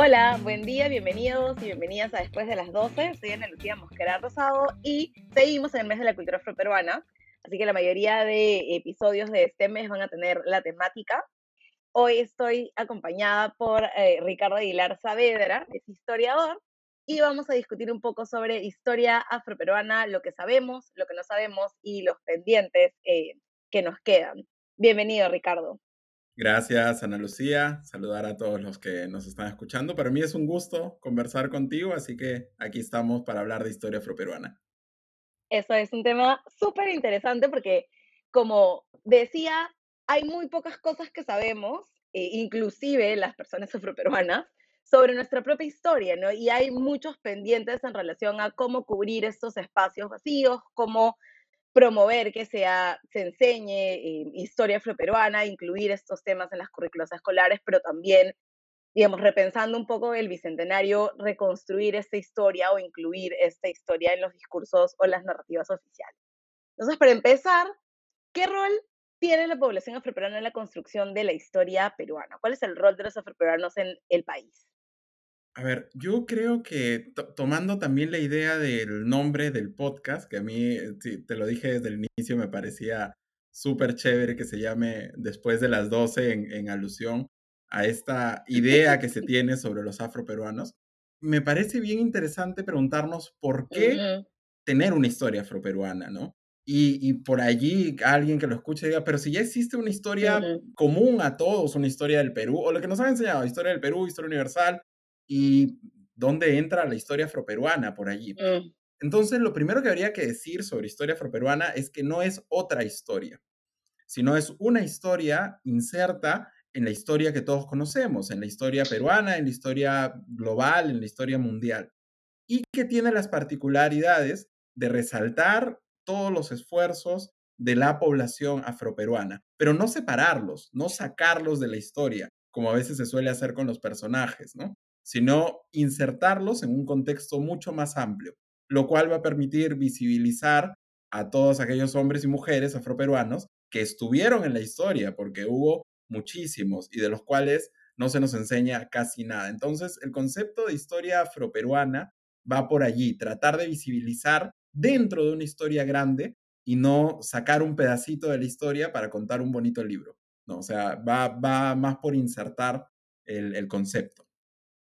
Hola, buen día, bienvenidos y bienvenidas a Después de las 12. Soy Ana Lucía Mosquera Rosado y seguimos en el mes de la cultura afroperuana. Así que la mayoría de episodios de este mes van a tener la temática. Hoy estoy acompañada por eh, Ricardo Aguilar Saavedra, es historiador, y vamos a discutir un poco sobre historia afroperuana, lo que sabemos, lo que no sabemos y los pendientes eh, que nos quedan. Bienvenido, Ricardo. Gracias, Ana Lucía. Saludar a todos los que nos están escuchando. Para mí es un gusto conversar contigo, así que aquí estamos para hablar de historia afroperuana. Eso es un tema súper interesante porque, como decía, hay muy pocas cosas que sabemos, eh, inclusive las personas afroperuanas, sobre nuestra propia historia, ¿no? Y hay muchos pendientes en relación a cómo cubrir estos espacios vacíos, cómo promover que sea, se enseñe eh, historia afroperuana, incluir estos temas en las currículas escolares, pero también, digamos, repensando un poco el bicentenario, reconstruir esta historia o incluir esta historia en los discursos o las narrativas oficiales. Entonces, para empezar, ¿qué rol tiene la población afroperuana en la construcción de la historia peruana? ¿Cuál es el rol de los afroperuanos en el país? A ver, yo creo que tomando también la idea del nombre del podcast, que a mí, eh, te lo dije desde el inicio, me parecía súper chévere que se llame Después de las 12 en, alusión a esta idea que se tiene sobre los afroperuanos, me parece bien interesante preguntarnos por qué tener una historia afroperuana, ¿no? Y, por allí alguien que lo escuche diga, pero si ya existe una historia común a todos, una historia del Perú, o lo que nos han enseñado, historia del Perú, historia universal, y dónde entra la historia afroperuana por allí. Mm. Entonces, lo primero que habría que decir sobre historia afroperuana es que no es otra historia, sino es una historia inserta en la historia que todos conocemos, en la historia peruana, en la historia global, en la historia mundial, y que tiene las particularidades de resaltar todos los esfuerzos de la población afroperuana, pero no separarlos, no sacarlos de la historia, como a veces se suele hacer con los personajes, ¿no? Sino insertarlos en un contexto mucho más amplio, lo cual va a permitir visibilizar a todos aquellos hombres y mujeres afroperuanos que estuvieron en la historia, porque hubo muchísimos y de los cuales no se nos enseña casi nada. Entonces, el concepto de historia afroperuana va por allí, tratar de visibilizar dentro de una historia grande y no sacar un pedacito de la historia para contar un bonito libro. No, o sea, va, va más por insertar el, el concepto.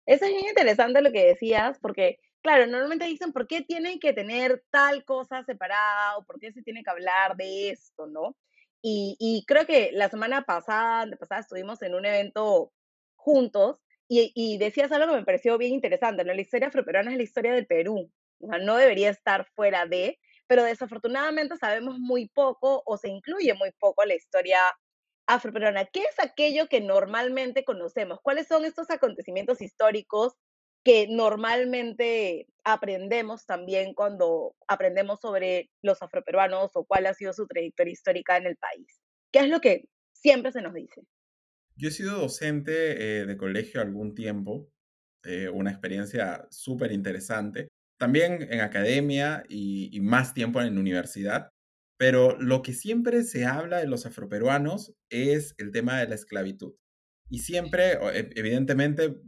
Eso es bien interesante lo que decías, porque, claro, normalmente dicen por qué tienen que tener tal cosa separada o por qué se tiene que hablar de esto, ¿no? Y, creo que la semana pasada, pasada estuvimos en un evento juntos y, decías algo que me pareció bien interesante, ¿no? La historia afroperuana es la historia del Perú, no debería estar fuera de, pero desafortunadamente sabemos muy poco o se incluye muy poco la historia afroperuana, ¿qué es aquello que normalmente conocemos? ¿Cuáles son estos acontecimientos históricos que normalmente aprendemos también cuando aprendemos sobre los afroperuanos o cuál ha sido su trayectoria histórica en el país? ¿Qué es lo que siempre se nos dice? Yo he sido docente eh, de colegio algún tiempo, eh, una experiencia súper interesante, también en academia y, más tiempo en universidad. Pero lo que siempre se habla de los afroperuanos es el tema de la esclavitud. Y siempre, e, evidentemente,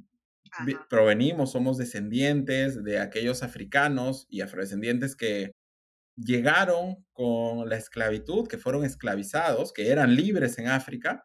provenimos, somos descendientes de aquellos africanos y afrodescendientes que llegaron con la esclavitud, que fueron esclavizados, que eran libres en África,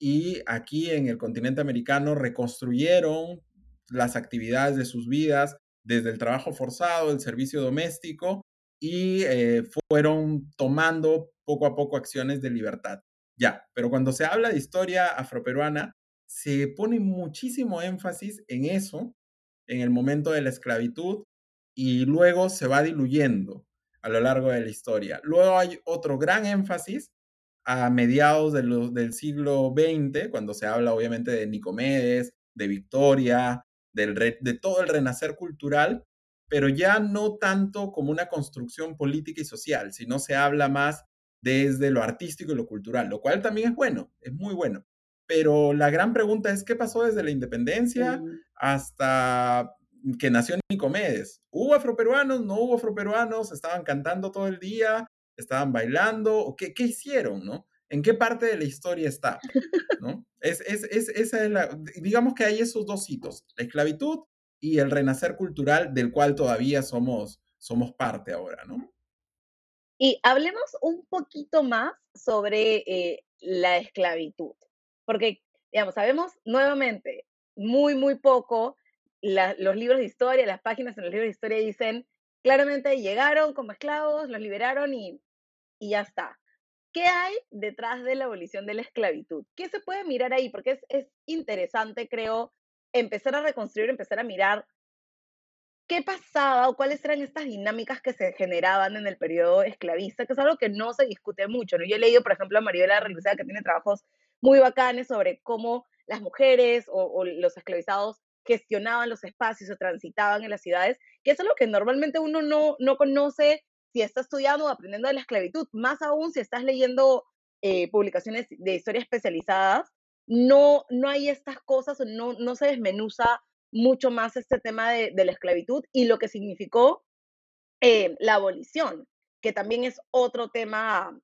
y aquí en el continente americano reconstruyeron las actividades de sus vidas desde el trabajo forzado, el servicio doméstico, y eh, fueron tomando poco a poco acciones de libertad. Ya, pero cuando se habla de historia afroperuana, se pone muchísimo énfasis en eso, en el momento de la esclavitud, y luego se va diluyendo a lo largo de la historia. Luego hay otro gran énfasis a mediados del siglo XX, cuando se habla obviamente de Nicomedes, de Victoria, del de todo el renacer cultural, pero ya no tanto como una construcción política y social, sino se habla más desde lo artístico y lo cultural, lo cual también es bueno, es muy bueno. Pero la gran pregunta es, ¿qué pasó desde la independencia hasta que nació Nicomedes? ¿Hubo afroperuanos? ¿No hubo afroperuanos? ¿Estaban cantando todo el día? ¿Estaban bailando? ¿O qué, qué hicieron? ¿no? ¿En qué parte de la historia está? ¿no? Es, es, es, esa es la, digamos que hay esos dos hitos, la esclavitud y el renacer cultural del cual todavía somos, somos parte ahora, ¿no? Y hablemos un poquito más sobre eh, la esclavitud, porque, digamos, sabemos nuevamente muy, muy poco, los libros de historia, las páginas en los libros de historia dicen, claramente llegaron como esclavos, los liberaron y, y ya está. ¿Qué hay detrás de la abolición de la esclavitud? ¿Qué se puede mirar ahí? Porque es, es interesante, creo, empezar a reconstruir, empezar a mirar qué pasaba o cuáles eran estas dinámicas que se generaban en el periodo esclavista, que es algo que no se discute mucho. ¿no? Yo he leído, por ejemplo, a Maribela Relucea, que tiene trabajos muy bacanes sobre cómo las mujeres o, los esclavizados gestionaban los espacios o transitaban en las ciudades, que es algo que normalmente uno no, no conoce si está estudiando o aprendiendo de la esclavitud, más aún si estás leyendo eh, publicaciones de historia especializadas, no, no hay estas cosas no, no se desmenuza mucho más este tema de, la esclavitud y lo que significó eh, la abolición, que también es otro tema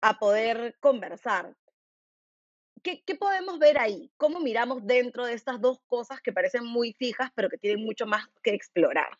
a, poder conversar. ¿Qué, ¿Qué, podemos ver ahí? ¿Cómo miramos dentro de estas dos cosas que parecen muy fijas, pero que tienen mucho más que explorar?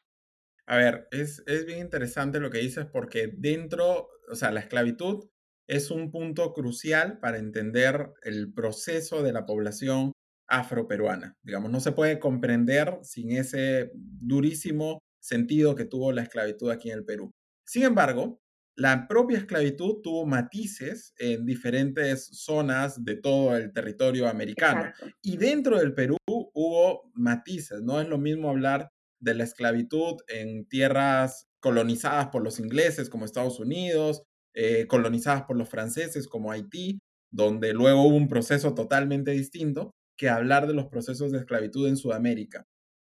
A ver, es, es bien interesante lo que dices porque dentro, o sea, la esclavitud es un punto crucial para entender el proceso de la población afroperuana. Digamos, no se puede comprender sin ese durísimo sentido que tuvo la esclavitud aquí en el Perú. Sin embargo, la propia esclavitud tuvo matices en diferentes zonas de todo el territorio americano. Y dentro del Perú hubo matices. No es lo mismo hablar de la esclavitud en tierras colonizadas por los ingleses como Estados Unidos, eh, colonizadas por los franceses como Haití, donde luego hubo un proceso totalmente distinto, que hablar de los procesos de esclavitud en Sudamérica.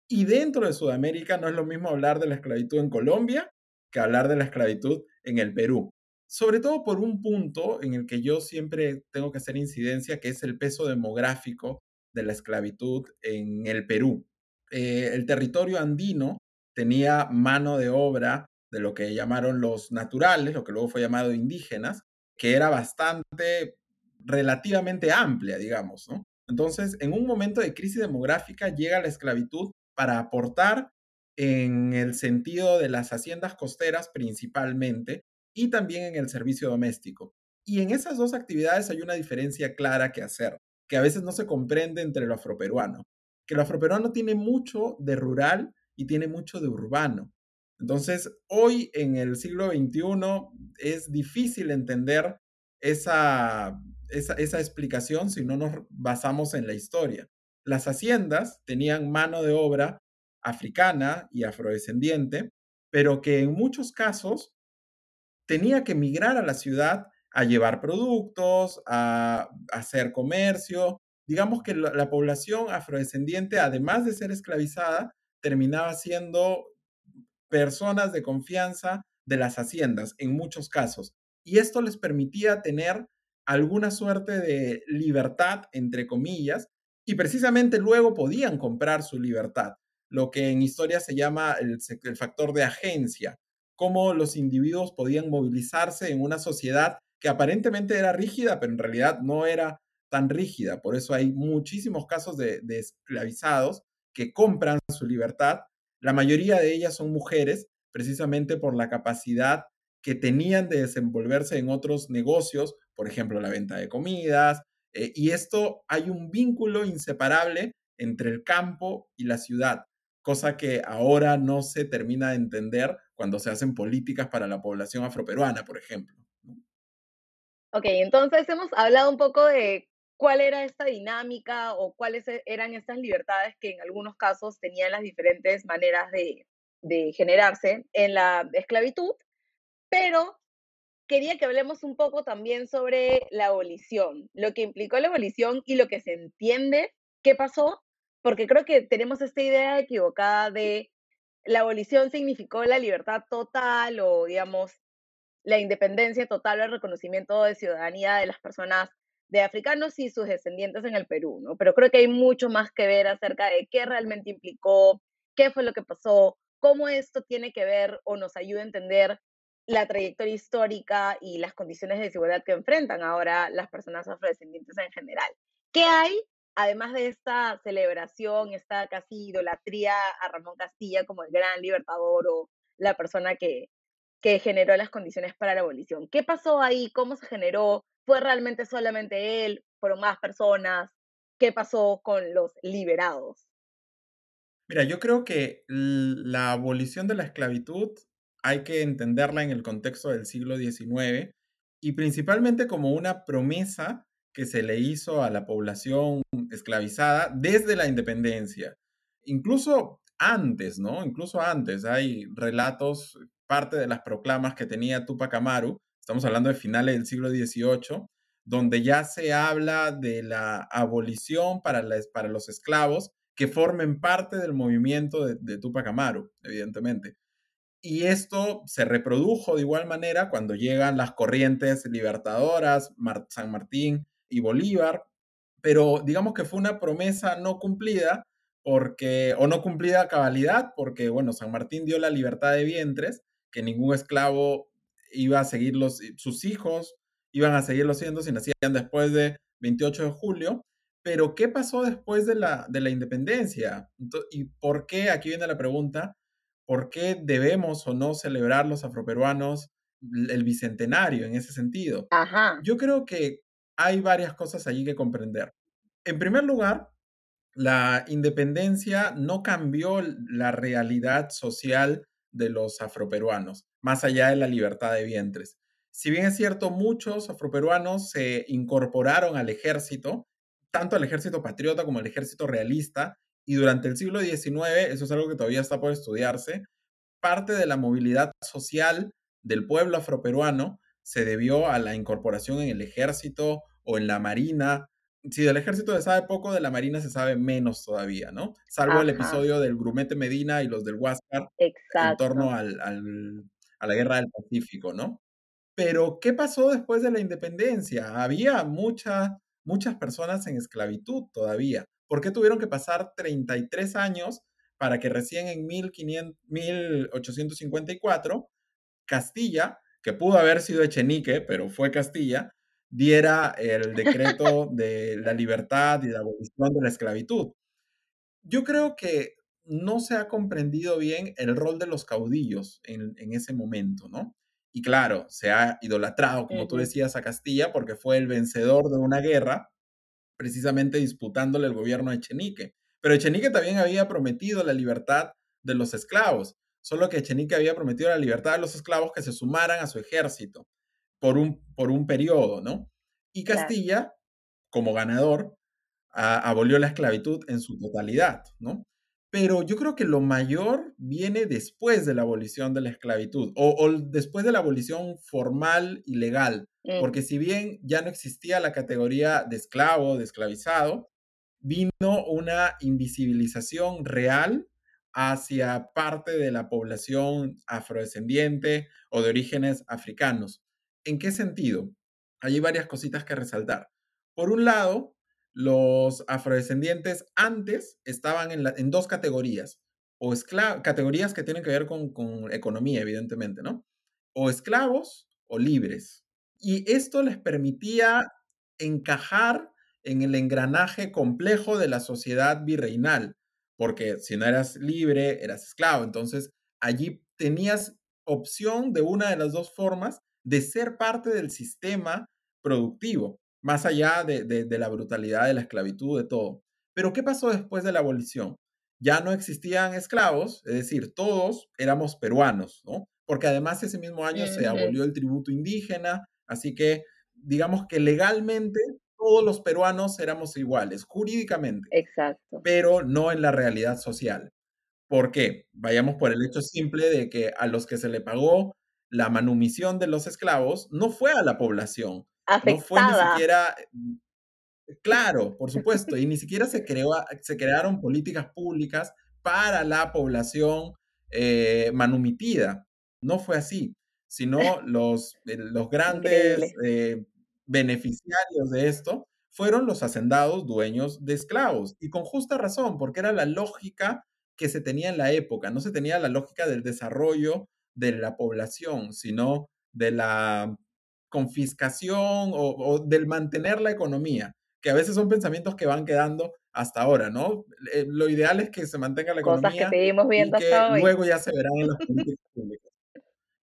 Y dentro de Sudamérica no es lo mismo hablar de la esclavitud en Colombia que hablar de la esclavitud en el Perú. Sobre todo por un punto en el que yo siempre tengo que hacer incidencia, que es el peso demográfico de la esclavitud en el Perú. Eh, el territorio andino tenía mano de obra de lo que llamaron los naturales, lo que luego fue llamado indígenas, que era bastante relativamente amplia, digamos, ¿no? Entonces, en un momento de crisis demográfica llega la esclavitud para aportar en el sentido de las haciendas costeras principalmente y también en el servicio doméstico. Y en esas dos actividades hay una diferencia clara que hacer, que a veces no se comprende entre lo afroperuano, que lo afroperuano tiene mucho de rural y tiene mucho de urbano. Entonces, hoy en el siglo XXI es difícil entender esa esa, explicación si no nos basamos en la historia. Las haciendas tenían mano de obra africana y afrodescendiente, pero que en muchos casos tenía que migrar a la ciudad a llevar productos, a, hacer comercio. Digamos que la, población afrodescendiente, además de ser esclavizada, terminaba siendo personas de confianza de las haciendas en muchos casos. Y esto les permitía tener alguna suerte de libertad, entre comillas, y precisamente luego podían comprar su libertad, lo que en historia se llama el, factor de agencia, cómo los individuos podían movilizarse en una sociedad que aparentemente era rígida, pero en realidad no era tan rígida. Por eso hay muchísimos casos de, de esclavizados que compran su libertad. La mayoría de ellas son mujeres, precisamente por la capacidad que tenían de desenvolverse en otros negocios por ejemplo, la venta de comidas. Eh, y esto hay un vínculo inseparable entre el campo y la ciudad, cosa que ahora no se termina de entender cuando se hacen políticas para la población afroperuana, por ejemplo. Ok, entonces hemos hablado un poco de cuál era esta dinámica o cuáles e-, eran estas libertades que en algunos casos tenían las diferentes maneras de, de generarse en la esclavitud, pero quería que hablemos un poco también sobre la abolición, lo que implicó la abolición y lo que se entiende qué pasó, porque creo que tenemos esta idea equivocada de la abolición significó la libertad total o, digamos, la independencia total o el reconocimiento de ciudadanía de las personas de africanos y sus descendientes en el Perú, ¿no? Pero creo que hay mucho más que ver acerca de qué realmente implicó, qué fue lo que pasó, cómo esto tiene que ver o nos ayuda a entender la trayectoria histórica y las condiciones de desigualdad que enfrentan ahora las personas afrodescendientes en general. ¿Qué hay, además de esta celebración, esta casi idolatría a Ramón Castilla como el gran libertador o la persona que, que generó las condiciones para la abolición? ¿Qué pasó ahí? ¿Cómo se generó? ¿Fue realmente solamente él? ¿Fueron más personas? ¿Qué pasó con los liberados? Mira, yo creo que la abolición de la esclavitud hay que entenderla en el contexto del siglo XIX y principalmente como una promesa que se le hizo a la población esclavizada desde la independencia. Incluso antes, ¿no? Incluso antes hay relatos, parte de las proclamas que tenía Tupac Amaru, estamos hablando de finales del siglo XVIII, donde ya se habla de la abolición para, los esclavos que formen parte del movimiento de, de Tupac Amaru, evidentemente. Y esto se reprodujo de igual manera cuando llegan las corrientes libertadoras, San Martín y Bolívar, pero digamos que fue una promesa no cumplida porque, o no cumplida a cabalidad, porque, bueno, San Martín dio la libertad de vientres, que ningún esclavo iba a seguirlos, sus hijos iban a seguirlo siendo si nacían después de 28 de julio. Pero, ¿qué pasó después de la, de la independencia? ¿Y por qué? Aquí viene la pregunta. ¿Por qué debemos o no celebrar los afroperuanos el bicentenario en ese sentido? Ajá. Yo creo que hay varias cosas allí que comprender. En primer lugar, la independencia no cambió la realidad social de los afroperuanos, más allá de la libertad de vientres. Si bien es cierto, muchos afroperuanos se incorporaron al ejército, tanto al ejército patriota como al ejército realista, y durante el siglo XIX, eso es algo que todavía está por estudiarse, parte de la movilidad social del pueblo afroperuano se debió a la incorporación en el ejército o en la marina. Si del ejército se sabe poco, de la marina se sabe menos todavía, ¿no? Salvo el episodio del Grumete Medina y los del Huáscar en torno al, a la guerra del Pacífico, ¿no? Pero, ¿qué pasó después de la independencia? Había muchas muchas personas en esclavitud todavía. ¿Por qué tuvieron que pasar 33 años para que recién en 1854 Castilla que pudo haber sido Echenique, pero fue Castilla, diera el decreto de la libertad y la abolición de la esclavitud. Yo creo que no se ha comprendido bien el rol de los caudillos en, ese momento, ¿no? Y claro, se ha idolatrado, como tú decías, a Castilla porque fue el vencedor de una guerra, precisamente disputándole el gobierno a Echenique. Pero Echenique también había prometido la libertad de los esclavos solo que Echenique había prometido la libertad de los esclavos que se sumaran a su ejército por un, por un periodo, ¿no? Y Castilla, como ganador, abolió la esclavitud en su totalidad, ¿no? Pero yo creo que lo mayor viene después de la abolición de la esclavitud o, después de la abolición formal y legal, mm. porque si bien ya no existía la categoría de esclavo, de esclavizado, vino una invisibilización real hacia parte de la población afrodescendiente o de orígenes africanos. ¿En qué sentido? Hay varias cositas que resaltar. Por un lado, los afrodescendientes antes estaban en, dos categorías, o categorías que tienen que ver con economía, evidentemente, ¿no? O esclavos o libres. Y esto les permitía encajar en el engranaje complejo de la sociedad virreinal, porque si no eras libre, eras esclavo. Entonces, allí tenías opción de una de las dos formas de ser parte del sistema productivo, más allá de, la brutalidad de la esclavitud, de todo. Pero, ¿qué pasó después de la abolición? Ya no existían esclavos, es decir, todos éramos peruanos, ¿no? Porque además ese mismo año se abolió el tributo indígena, así que digamos que legalmente todos los peruanos éramos iguales, jurídicamente. Exacto. Pero no en la realidad social. ¿Por qué? Vayamos por el hecho simple de que a los que se le pagó la manumisión de los esclavos no fue a la población. No fue ni siquiera. Claro, por supuesto, y ni siquiera se, creó, se crearon políticas públicas para la población eh, manumitida. No fue así, sino los, eh, los grandes beneficiarios de esto fueron los hacendados dueños de esclavos. Y con justa razón, porque era la lógica que se tenía en la época. No se tenía la lógica del desarrollo de la población, sino de la confiscación o, del mantener la economía, que a veces son pensamientos que van quedando hasta ahora, ¿no? Eh, lo ideal es que se mantenga la Cosas economía que seguimos y viendo que hasta hoy. luego ya se verán en las políticas públicas.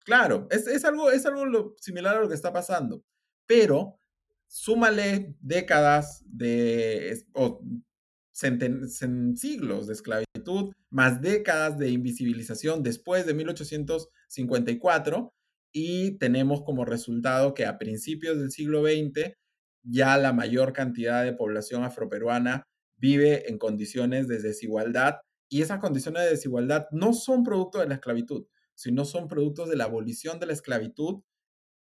Claro, es, es algo, es algo lo- similar a lo que está pasando, pero súmale décadas de, o centen- siglos de esclavitud, más décadas de invisibilización después de 1854 y tenemos como resultado que a principios del siglo XX ya la mayor cantidad de población afroperuana vive en condiciones de desigualdad y esas condiciones de desigualdad no son producto de la esclavitud, sino son productos de la abolición de la esclavitud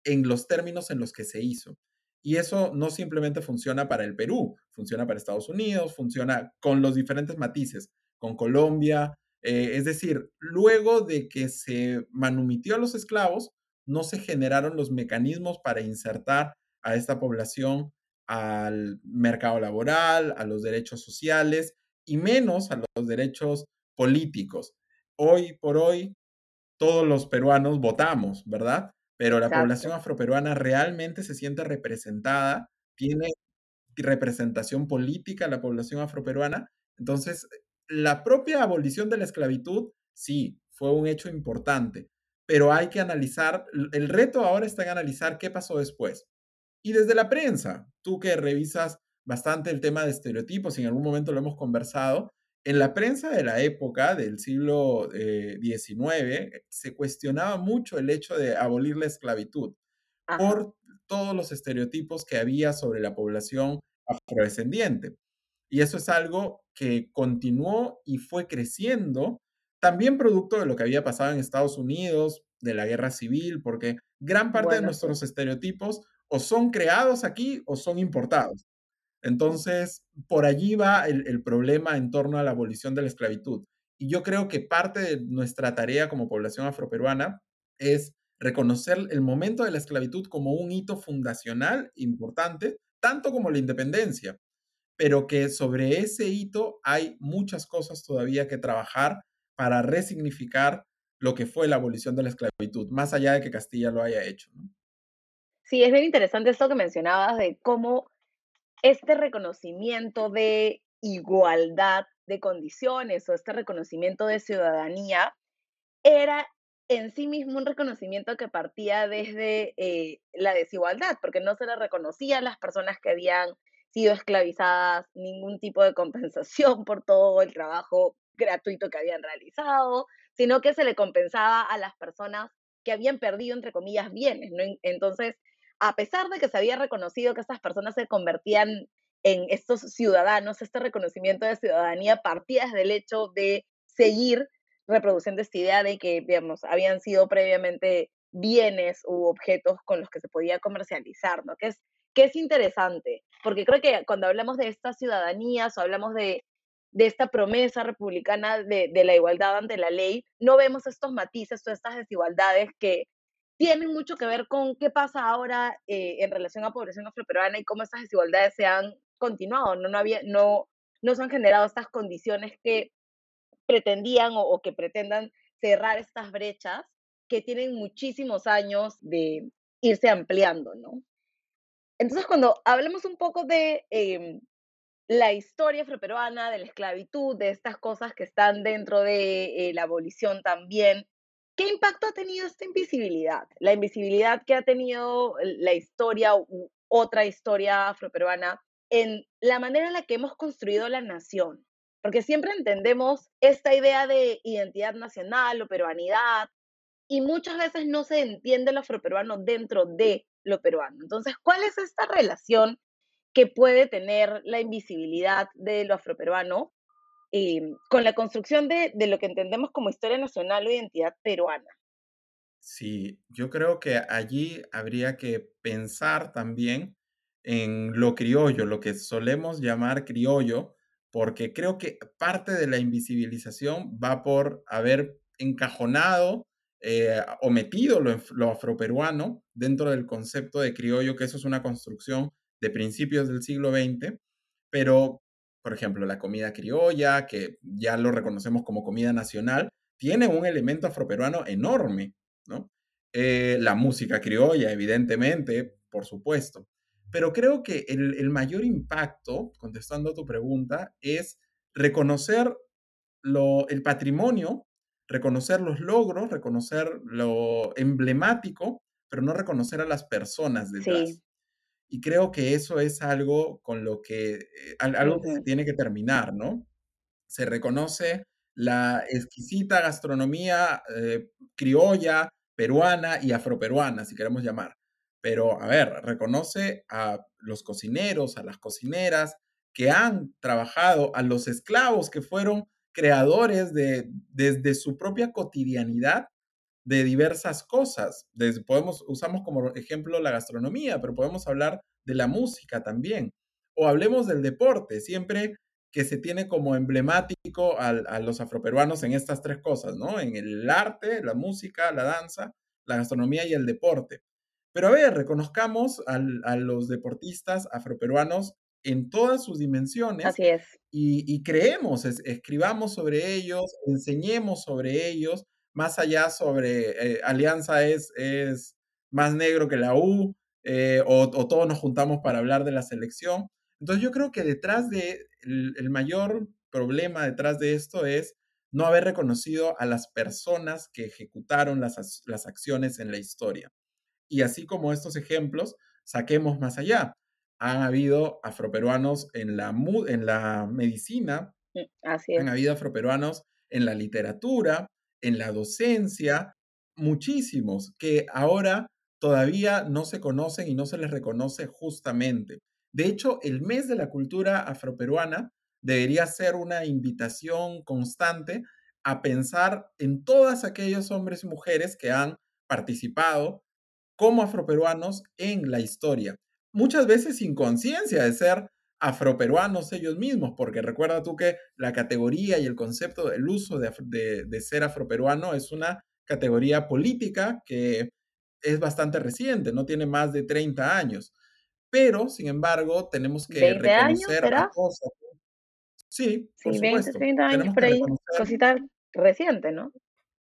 en los términos en los que se hizo. Y eso no simplemente funciona para el Perú, funciona para Estados Unidos, funciona con los diferentes matices, con Colombia. eh, es decir, luego de que se manumitió a los esclavos, no se generaron los mecanismos para insertar a esta población al mercado laboral, a los derechos sociales y menos a los derechos políticos. Hoy por hoy, todos los peruanos votamos, ¿verdad? Pero la población Exacto. afroperuana realmente se siente representada, tiene representación política la población afroperuana. Entonces, la propia abolición de la esclavitud, sí, fue un hecho importante, pero hay que analizar, el reto ahora está en analizar qué pasó después. Y desde la prensa, tú que revisas bastante el tema de estereotipos, y en algún momento lo hemos conversado, en la prensa de la época del siglo XIX se cuestionaba mucho el hecho de abolir la esclavitud Ajá, por todos los estereotipos que había sobre la población afrodescendiente. Y eso es algo que continuó y fue creciendo, también producto de lo que había pasado en Estados Unidos, de la guerra civil, porque gran parte de bueno, nuestros estereotipos o son creados aquí o son importados. Entonces, por allí va el, el problema en torno a la abolición de la esclavitud. Y yo creo que parte de nuestra tarea como población afroperuana es reconocer el momento de la esclavitud como un hito fundacional importante, tanto como la independencia, pero que sobre ese hito hay muchas cosas todavía que trabajar para resignificar lo que fue la abolición de la esclavitud, más allá de que Castilla lo haya hecho. ¿no? Sí, es bien interesante esto que mencionabas de cómo este reconocimiento de igualdad de condiciones o este reconocimiento de ciudadanía era en sí mismo un reconocimiento que partía desde eh, la desigualdad, porque no se le reconocía a las personas que habían sido esclavizadas ningún tipo de compensación por todo el trabajo gratuito que habían realizado, sino que se le compensaba a las personas que habían perdido, entre comillas, bienes. ¿no? Entonces, a pesar de que se había reconocido que estas personas se convertían en estos ciudadanos, este reconocimiento de ciudadanía partía desde el hecho de seguir reproduciendo esta idea de que, digamos, habían sido previamente bienes u objetos con los que se podía comercializar, ¿no? Que es, que es interesante, porque creo que cuando hablamos de estas ciudadanías o hablamos de, de esta promesa republicana de, la igualdad ante la ley, no vemos estos matices o estas desigualdades que tienen mucho que ver con qué pasa ahora eh, en relación a población afroperuana y cómo estas desigualdades se han continuado, no, no, había, no, no se han generado estas condiciones que pretendían o, o, que pretendan cerrar estas brechas que tienen muchísimos años de irse ampliando, ¿no? Entonces, cuando hablemos un poco de eh, la historia afroperuana, de la esclavitud, de estas cosas que están dentro de eh, la abolición también, ¿qué impacto ha tenido esta invisibilidad? La invisibilidad que ha tenido la historia u otra historia afroperuana en la manera en la que hemos construido la nación, porque siempre entendemos esta idea de identidad nacional o peruanidad y muchas veces no se entiende lo afroperuano dentro de lo peruano. Entonces, ¿cuál es esta relación que puede tener la invisibilidad de lo afroperuano eh, con la construcción de, de, lo que entendemos como historia nacional o identidad peruana? Sí, yo creo que allí habría que pensar también en lo criollo, lo que solemos llamar criollo, porque creo que parte de la invisibilización va por haber encajonado eh, o lo, lo, afroperuano dentro del concepto de criollo, que eso es una construcción de principios del siglo XX, pero, por ejemplo, la comida criolla, que ya lo reconocemos como comida nacional, tiene un elemento afroperuano enorme, ¿no? Eh, la música criolla, evidentemente, por supuesto Pero creo que el, el mayor impacto, contestando a tu pregunta, es reconocer lo, el patrimonio, reconocer los logros, reconocer lo emblemático, pero no reconocer a las personas detrás. Sí. Y creo que eso es algo con lo que, eh, algo que se tiene que terminar, ¿no? Se reconoce la exquisita gastronomía eh, criolla, peruana y afroperuana, si queremos llamar. Pero, a ver, reconoce a los cocineros, a las cocineras que han trabajado, a los esclavos que fueron creadores de, desde su propia cotidianidad de diversas cosas. Desde, podemos, usamos como ejemplo la gastronomía, pero podemos hablar de la música también. O hablemos del deporte, siempre que se tiene como emblemático a, a los afroperuanos en estas tres cosas, ¿no? En el arte, la música, la danza, la gastronomía y el deporte. Pero a ver, reconozcamos al, a los deportistas afroperuanos en todas sus dimensiones Así es. y, y creemos, es, escribamos sobre ellos, enseñemos sobre ellos, más allá sobre eh, Alianza es, es más negro que la U, eh, o, o, todos nos juntamos para hablar de la selección. Entonces yo creo que detrás de, el, el mayor problema detrás de esto es no haber reconocido a las personas que ejecutaron las, las acciones en la historia. Y así como estos ejemplos, saquemos más allá. Han habido afroperuanos en la, en la medicina, mm, han habido afroperuanos en la literatura, en la docencia, muchísimos que ahora todavía no se conocen y no se les reconoce justamente. De hecho, el mes de la cultura afroperuana debería ser una invitación constante a pensar en todos aquellos hombres y mujeres que han participado como afroperuanos en la historia. Muchas veces sin conciencia de ser afroperuanos ellos mismos, porque recuerda tú que la categoría y el concepto del uso de, de, de, ser afroperuano es una categoría política que es bastante reciente, no tiene más de 30 años. Pero, sin embargo, tenemos que ¿20 años reconocer a será? todos. Sí, por Sí, 20, supuesto. 30 años Tenemos por que ahí. reconocer Cosita reciente, ¿no?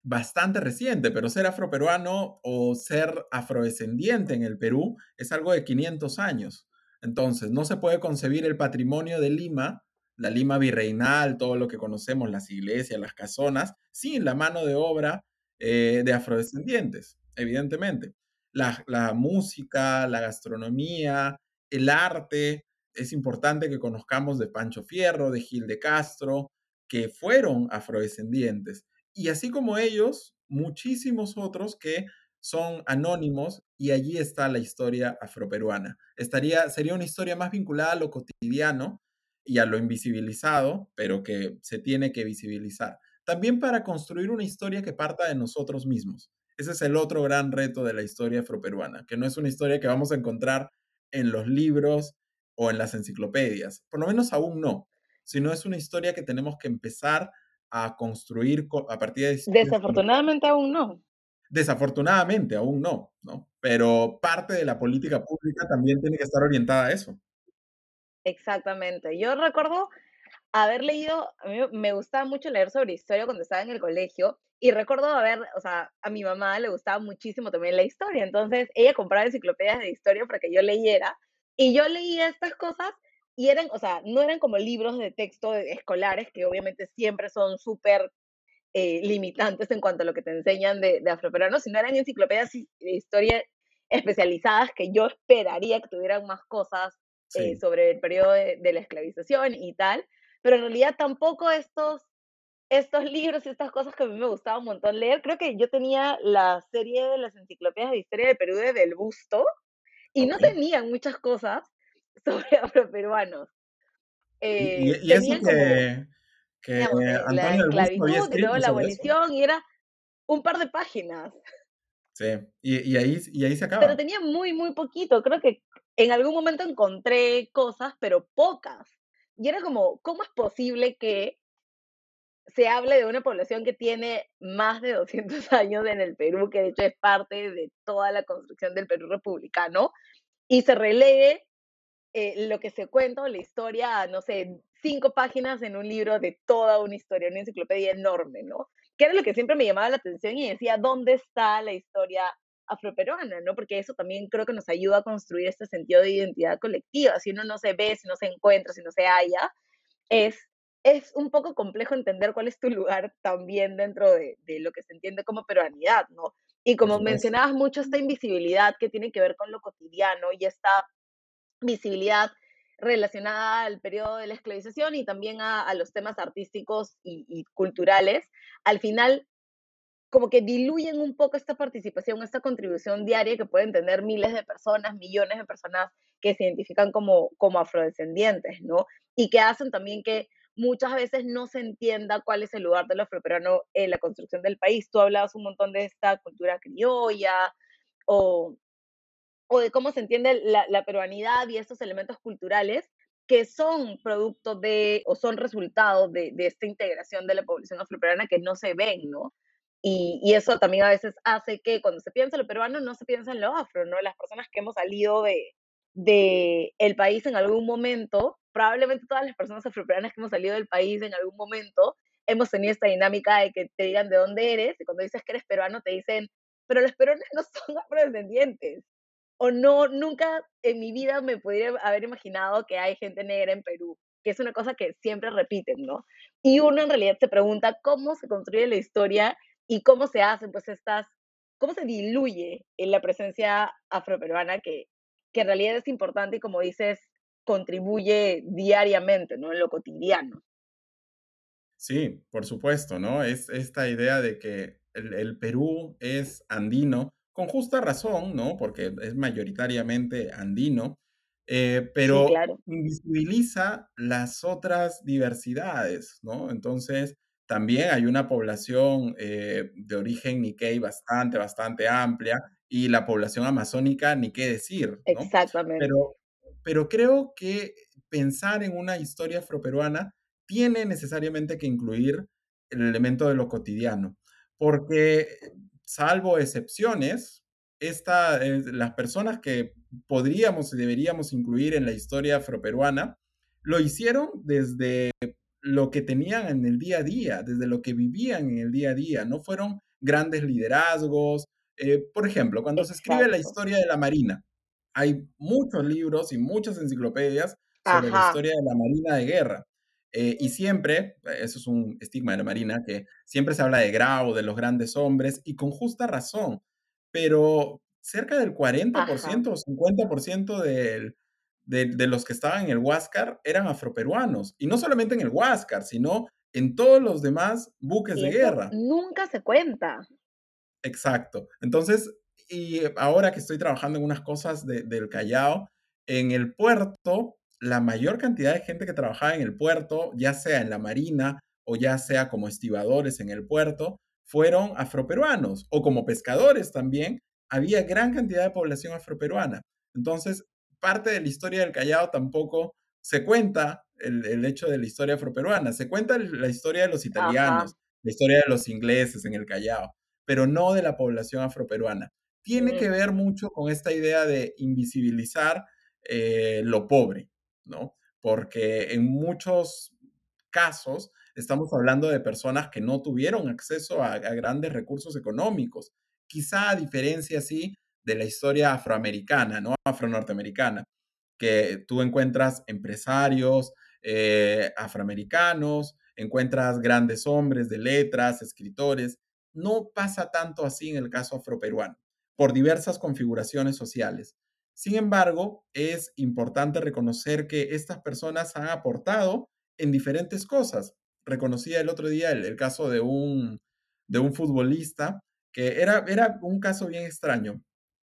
Bastante reciente, pero ser afroperuano o ser afrodescendiente en el Perú es algo de 500 años. Entonces, no se puede concebir el patrimonio de Lima, la Lima virreinal, todo lo que conocemos, las iglesias, las casonas, sin la mano de obra eh, de afrodescendientes, evidentemente. La, la música, la gastronomía, el arte, es importante que conozcamos de Pancho Fierro, de Gil de Castro, que fueron afrodescendientes. Y así como ellos, muchísimos otros que son anónimos y allí está la historia afroperuana. Estaría, sería una historia más vinculada a lo cotidiano y a lo invisibilizado, pero que se tiene que visibilizar. También para construir una historia que parta de nosotros mismos. Ese es el otro gran reto de la historia afroperuana, que no es una historia que vamos a encontrar en los libros o en las enciclopedias, por lo menos aún no, sino es una historia que tenemos que empezar a construir a partir de Desafortunadamente aún no. Desafortunadamente, aún no, ¿no? Pero parte de la política pública también tiene que estar orientada a eso. Exactamente. Yo recuerdo haber leído, a mí me gustaba mucho leer sobre historia cuando estaba en el colegio y recuerdo haber, o sea, a mi mamá le gustaba muchísimo también la historia, entonces ella compraba enciclopedias de historia para que yo leyera y yo leía estas cosas y eran, o sea, no eran como libros de texto escolares que obviamente siempre son súper eh, limitantes en cuanto a lo que te enseñan de, de afroperuanos, sino eran enciclopedias de historia especializadas que yo esperaría que tuvieran más cosas eh, Sí. sobre el periodo de, de la esclavización y tal, pero en realidad tampoco estos, estos libros y estas cosas que a mí me gustaba un montón leer, creo que yo tenía la serie de las enciclopedias de historia del Perú de Del Busto y no Ok. tenían muchas cosas sobre afroperuanos. Y, Eh, y, y eso como, que, que digamos, la Busto había esclavitud y luego la abolición y era un par de páginas, Sí. Y, y, ahí, y ahí se pero acaba. tenía muy, muy poquito. Creo que en algún momento encontré cosas, pero pocas. Y era como, ¿cómo es posible que se hable de una población que tiene más de 200 años en el Perú, que de hecho es parte de toda la construcción del Perú republicano, y se relegue eh, lo que se cuenta o la historia, no sé, cinco páginas en un libro de toda una historia, una enciclopedia enorme, ¿no? Que era lo que siempre me llamaba la atención y decía, ¿dónde está la historia afroperuana, ¿no? Porque eso también creo que nos ayuda a construir este sentido de identidad colectiva. Si uno no se ve, si no se encuentra, si no se halla, es, es un poco complejo entender cuál es tu lugar también dentro de, de lo que se entiende como peruanidad, ¿no? Y como mencionabas mucho esta invisibilidad que tiene que ver con lo cotidiano y esta visibilidad relacionada al periodo de la esclavización y también a, los temas artísticos y, culturales, al final como que diluyen un poco esta participación, esta contribución diaria que pueden tener miles de personas, millones de personas que se identifican como, como afrodescendientes, ¿no? Y que hacen también que muchas veces no se entienda cuál es el lugar del afroperuano en la construcción del país. Tú hablabas un montón de esta cultura criolla o, o de cómo se entiende la, peruanidad y estos elementos culturales que son producto de o son resultado de, de esta integración de la población afroperuana que no se ven, ¿no? Y, y, eso también a veces hace que cuando se piensa en lo peruano no se piensa en lo afro, ¿no? Las personas que hemos salido de, de el país en algún momento, probablemente todas las personas afroperuanas que hemos salido del país en algún momento, hemos tenido esta dinámica de que te digan de dónde eres, y cuando dices que eres peruano te dicen, pero los peruanos no son afrodescendientes. O no, nunca en mi vida me podría haber imaginado que hay gente negra en Perú, que es una cosa que siempre repiten, ¿no? Y uno en realidad se pregunta cómo se construye la historia y cómo se hacen pues estas, cómo se diluye en la presencia afroperuana que, que en realidad es importante y como dices, contribuye diariamente, ¿no? En lo cotidiano. Sí, por supuesto, ¿no? Es esta idea de que el, el Perú es andino, con justa razón, ¿no? Porque es mayoritariamente andino, eh, Sí, pero claro. invisibiliza las otras diversidades, ¿no? Entonces, también hay una población eh, de origen Nikkei bastante, bastante amplia y la población amazónica, ni qué decir, ¿no? Exactamente. Pero, pero creo que pensar en una historia afroperuana tiene necesariamente que incluir el elemento de lo cotidiano, porque salvo excepciones, esta, eh, las personas que podríamos y deberíamos incluir en la historia afroperuana, lo hicieron desde lo que tenían en el día a día, desde lo que vivían en el día a día, no fueron grandes liderazgos. Eh, por ejemplo, cuando se escribe la historia de la Marina, hay muchos libros y muchas enciclopedias sobre la historia de la Marina de guerra. Eh, y siempre, eso es un estigma de la Marina, que siempre se habla de Grau, de los grandes hombres, y con justa razón, pero cerca del Ajá. 40% o 50% del, de, de, los que estaban en el Huáscar eran afroperuanos, y no solamente en el Huáscar, sino en todos los demás buques Y de eso guerra. nunca se cuenta. Exacto. Entonces, y ahora que estoy trabajando en unas cosas de, del Callao, en el puerto, la mayor cantidad de gente que trabajaba en el puerto, ya sea en la marina o ya sea como estibadores en el puerto, fueron afroperuanos o como pescadores también, había gran cantidad de población afroperuana. Entonces, parte de la historia del Callao tampoco se cuenta el, el hecho de la historia afroperuana, se cuenta la historia de los italianos, Ajá. la historia de los ingleses en el Callao pero no de la población afroperuana. Tiene que ver mucho con esta idea de invisibilizar eh, lo pobre, ¿no? Porque en muchos casos estamos hablando de personas que no tuvieron acceso a, grandes recursos económicos, quizá a diferencia, sí, de la historia afroamericana, ¿no? Afro-norteamericana, que tú encuentras empresarios eh, afroamericanos, encuentras grandes hombres de letras, escritores, no pasa tanto así en el caso afroperuano, por diversas configuraciones sociales. Sin embargo, es importante reconocer que estas personas han aportado en diferentes cosas. Reconocía el otro día el, caso de un, de un futbolista que era, era un caso bien extraño,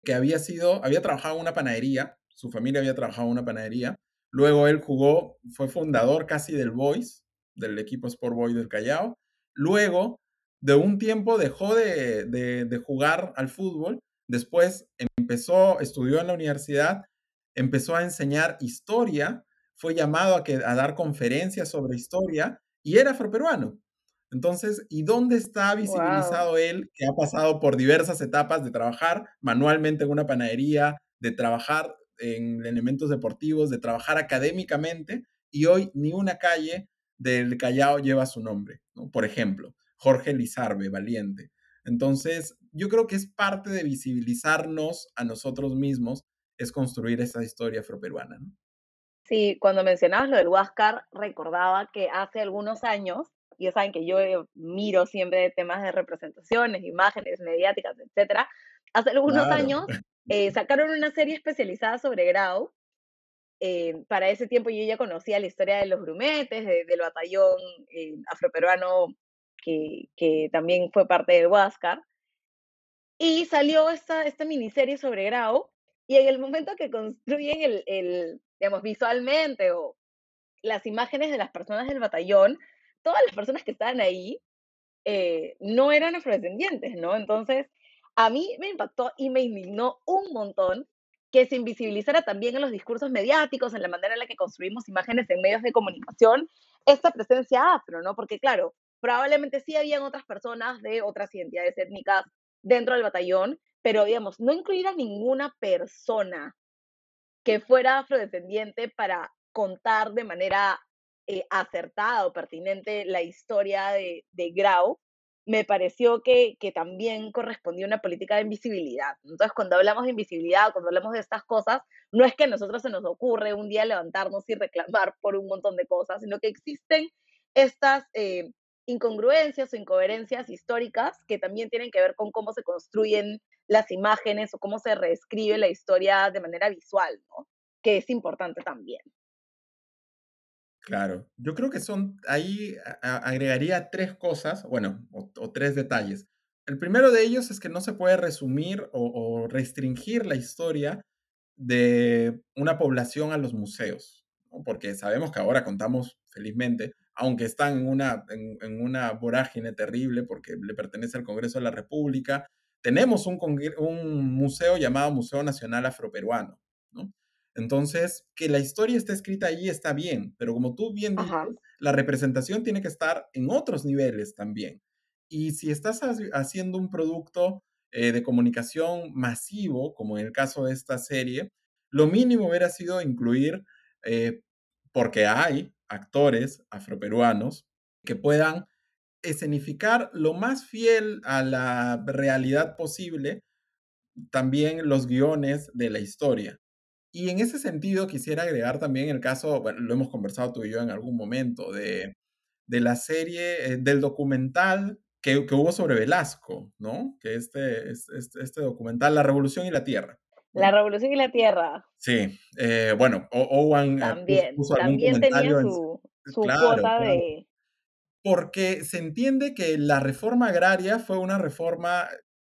que había sido, había trabajado en una panadería, su familia había trabajado en una panadería, luego él jugó, fue fundador casi del Boys, del equipo Sport Boys del Callao, luego de un tiempo dejó de, de, de, jugar al fútbol, después empezó, estudió en la universidad, empezó a enseñar historia, fue llamado a, que, a dar conferencias sobre historia y era afroperuano. Entonces, ¿y dónde está wow. visibilizado él que ha pasado por diversas etapas de trabajar manualmente en una panadería, de trabajar en elementos deportivos, de trabajar académicamente y hoy ni una calle del Callao lleva su nombre, ¿no? Por ejemplo. Jorge Lizarbe, valiente. Entonces, yo creo que es parte de visibilizarnos a nosotros mismos, es construir esa historia afroperuana. ¿no? Sí, cuando mencionabas lo del Huáscar, recordaba que hace algunos años, y ya saben que yo eh, miro siempre temas de representaciones, imágenes mediáticas, etcétera, hace algunos años eh, sacaron una serie especializada sobre Grau. Eh, para ese tiempo yo ya conocía la historia de los grumetes, del batallón afroperuano que, que, también fue parte del Huáscar. Y salió esta, esta miniserie sobre Grau, y en el momento que construyen el, el, digamos, visualmente o las imágenes de las personas del batallón, todas las personas que estaban ahí eh, no eran afrodescendientes, ¿no? Entonces, a mí me impactó y me indignó un montón que se invisibilizara también en los discursos mediáticos, en la manera en la que construimos imágenes en medios de comunicación, esta presencia afro, ¿no? Porque claro, probablemente sí habían otras personas de otras identidades étnicas dentro del batallón, pero digamos, no incluir a ninguna persona que fuera afrodescendiente para contar de manera eh, acertada o pertinente la historia de, Grau, me pareció que, también correspondía una política de invisibilidad. Entonces, cuando hablamos de invisibilidad, cuando hablamos de estas cosas, no es que a nosotros se nos ocurre un día levantarnos y reclamar por un montón de cosas, sino que existen estas eh, incongruencias o incoherencias históricas que también tienen que ver con cómo se construyen las imágenes o cómo se reescribe la historia de manera visual, ¿no? Que es importante también. Claro, yo creo que son, ahí agregaría tres cosas, bueno, o, tres detalles. El primero de ellos es que no se puede resumir o, restringir la historia de una población a los museos, porque sabemos que ahora contamos, felizmente, aunque están en una, en una vorágine terrible porque le pertenece al Congreso de la República, tenemos un, un museo llamado Museo Nacional Afroperuano, ¿no? Entonces, que la historia esté escrita allí está bien, pero como tú bien dices, la representación tiene que estar en otros niveles también. Y si estás haciendo un producto eh, de comunicación masivo, como en el caso de esta serie, lo mínimo hubiera sido incluir, eh, porque hay actores afroperuanos que puedan escenificar lo más fiel a la realidad posible también los guiones de la historia. Y en ese sentido quisiera agregar también el caso, bueno, lo hemos conversado tú y yo en algún momento, de, de la serie, eh, del documental que, que, hubo sobre Velasco, ¿no? Que este, este, este, documental, La Revolución y la Tierra. La Revolución y la Tierra. Sí, eh, bueno, Owen eh, también, puso algún también tenía su, su cuota de porque se entiende que la reforma agraria fue una reforma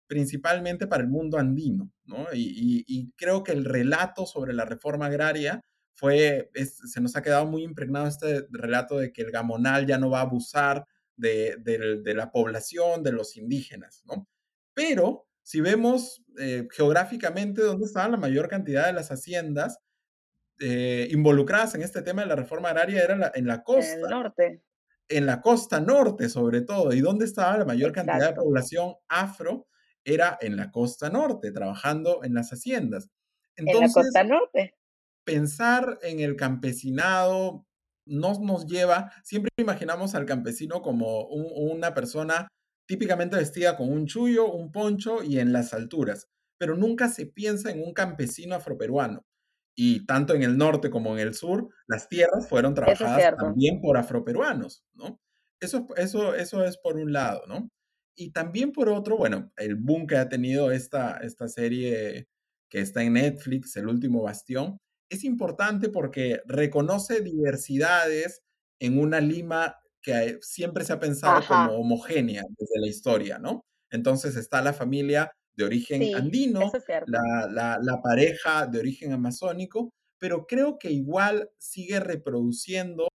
principalmente para el mundo andino, ¿no? Y, creo que el relato sobre la reforma agraria fue, se nos ha quedado muy impregnado este relato de que el gamonal ya no va a abusar de, la población, de los indígenas, ¿no? Pero si vemos eh, geográficamente dónde estaban la mayor cantidad de las haciendas eh, involucradas en este tema de la reforma agraria, era en la costa. En el norte en la costa norte sobre todo, y donde estaba la mayor cantidad de población afro, era en la costa norte, trabajando en las haciendas. Entonces, en la costa norte. Pensar en el campesinado no nos lleva, siempre imaginamos al campesino como una persona típicamente vestida con un chullo, un poncho y en las alturas, pero nunca se piensa en un campesino afroperuano y tanto en el norte como en el sur, las tierras fueron trabajadas también por afroperuanos, ¿no? Eso, eso, eso es por un lado, ¿no? Y también por otro, bueno, el boom que ha tenido esta, esta serie que está en Netflix, El último bastión, es importante porque reconoce diversidades en una Lima que siempre se ha pensado como homogénea desde la historia, ¿no? Entonces está la familia de origen andino, la, pareja de origen amazónico, pero creo que igual sigue reproduciendo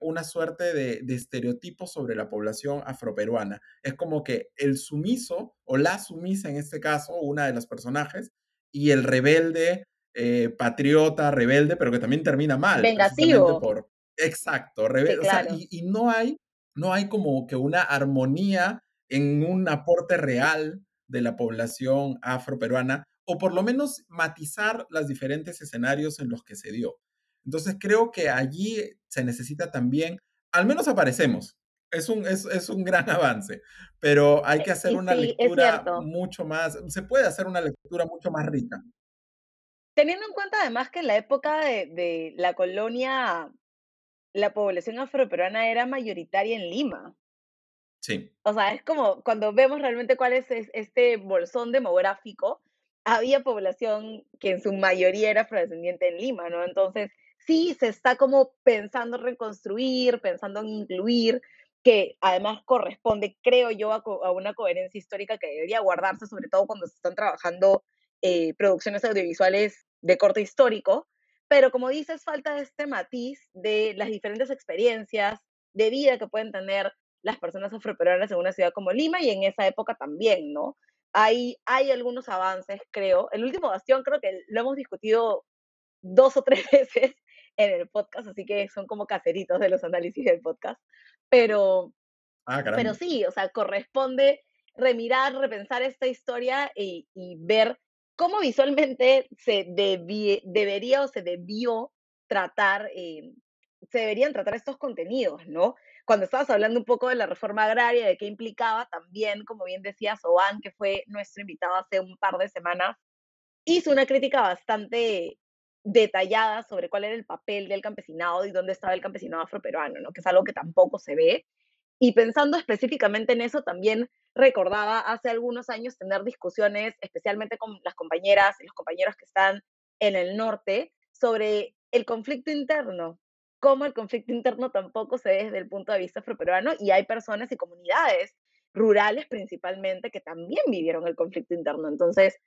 una suerte de, de estereotipo sobre la población afroperuana. Es como que el sumiso, o la sumisa en este caso, una de los personajes, y el rebelde, eh, patriota, rebelde, pero que también termina mal. Vengativo. Por, exacto, rebelde. y, y, no hay, no hay como que una armonía en un aporte real de la población afroperuana, o por lo menos matizar los diferentes escenarios en los que se dio. Entonces creo que allí se necesita también, al menos aparecemos, es un, es, es un gran avance, pero hay que Eh, hacer y una sí, lectura mucho más, se puede hacer una lectura mucho más rica. Teniendo en cuenta además que en la época de, de la colonia, la población afroperuana era mayoritaria en Lima. Sí, O sea, es como cuando vemos realmente cuál es es- este bolsón demográfico, había población que en su mayoría era afrodescendiente en Lima, ¿no? Entonces, sí se está como pensando en reconstruir, pensando en incluir, que además corresponde, creo yo, a, co- a una coherencia histórica que debería guardarse, sobre todo cuando se están trabajando eh, producciones audiovisuales de corte histórico. Pero como dices, falta este matiz de las diferentes experiencias de vida que pueden tener las personas afroperuanas en una ciudad como Lima y en esa época también, ¿no? Hay, hay algunos avances, creo. El último bastión creo que lo hemos discutido dos o tres veces en el podcast, así que son como caseritos de los análisis del podcast. Pero, ah, pero sí, o sea, corresponde remirar, repensar esta historia y, y ver cómo visualmente se debería o se debió tratar, eh, se deberían tratar estos contenidos, ¿no? Cuando estabas hablando un poco de la reforma agraria, de qué implicaba, también, como bien decía Soban, que fue nuestro invitado hace un par de semanas, hizo una crítica bastante detallada sobre cuál era el papel del campesinado y dónde estaba el campesinado afroperuano, ¿no? Que es algo que tampoco se ve. Y pensando específicamente en eso, también recordaba hace algunos años tener discusiones, especialmente con las compañeras y los compañeros que están en el norte, sobre el conflicto interno, cómo el conflicto interno tampoco se ve desde el punto de vista afroperuano y hay personas y comunidades rurales principalmente que también vivieron el conflicto interno. Entonces,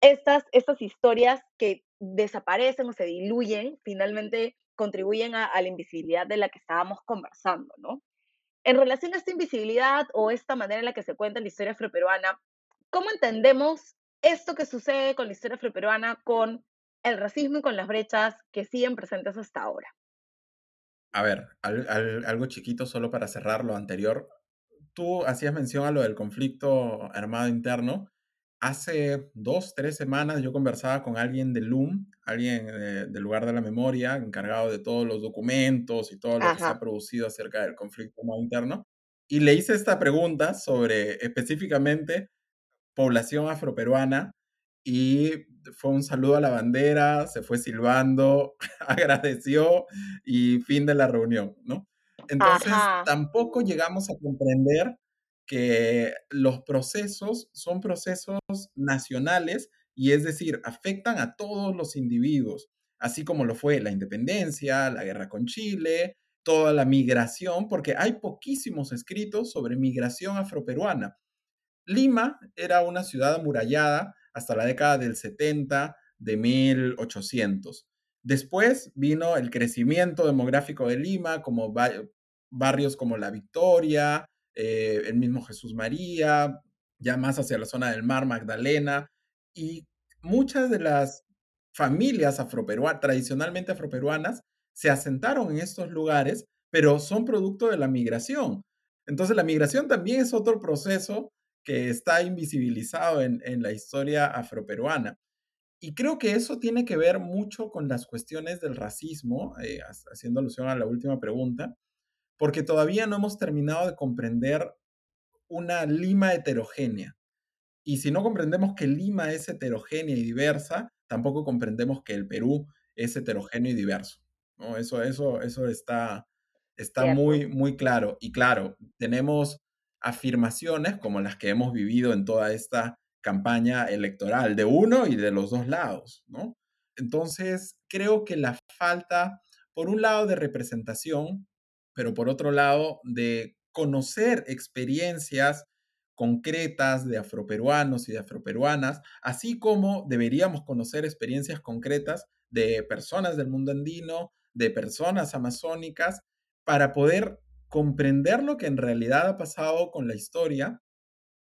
estas, estas historias que desaparecen o se diluyen finalmente contribuyen a, a la invisibilidad de la que estábamos conversando, ¿no? En relación a esta invisibilidad o esta manera en la que se cuenta la historia afroperuana, ¿cómo entendemos esto que sucede con la historia afroperuana, con el racismo y con las brechas que siguen presentes hasta ahora? A ver, al- al- algo chiquito solo para cerrar lo anterior. Tú hacías mención a lo del conflicto armado interno. Hace dos, tres semanas yo conversaba con alguien del LUM, alguien eh, del lugar de la memoria, encargado de todos los documentos y todo lo que se ha producido acerca del conflicto interno. Y le hice esta pregunta sobre específicamente población afroperuana y fue un saludo a la bandera, se fue silbando, agradeció y fin de la reunión, ¿no? Entonces, ajá, tampoco llegamos a comprender que los procesos son procesos nacionales y es decir, afectan a todos los individuos, así como lo fue la independencia, la guerra con Chile, toda la migración, porque hay poquísimos escritos sobre migración afroperuana. Lima era una ciudad amurallada hasta la década del 70 de 1800. Después vino el crecimiento demográfico de Lima, como barrios como La Victoria, eh, el mismo Jesús María, ya más hacia la zona del mar, Magdalena, y muchas de las familias afroperuanas, tradicionalmente afroperuanas, se asentaron en estos lugares, pero son producto de la migración. Entonces la migración también es otro proceso que está invisibilizado en, en la historia afroperuana. Y creo que eso tiene que ver mucho con las cuestiones del racismo, eh, haciendo alusión a la última pregunta, porque todavía no hemos terminado de comprender una Lima heterogénea. Y si no comprendemos que Lima es heterogénea y diversa, tampoco comprendemos que el Perú es heterogéneo y diverso. ¿no? Eso, eso, eso está, está cierto. muy, muy claro. Y claro, tenemos afirmaciones como las que hemos vivido en toda esta campaña electoral, de uno y de los dos lados, ¿no? Entonces, creo que la falta, por un lado, de representación, pero por otro lado, de conocer experiencias concretas de afroperuanos y de afroperuanas, así como deberíamos conocer experiencias concretas de personas del mundo andino, de personas amazónicas, para poder comprender lo que en realidad ha pasado con la historia,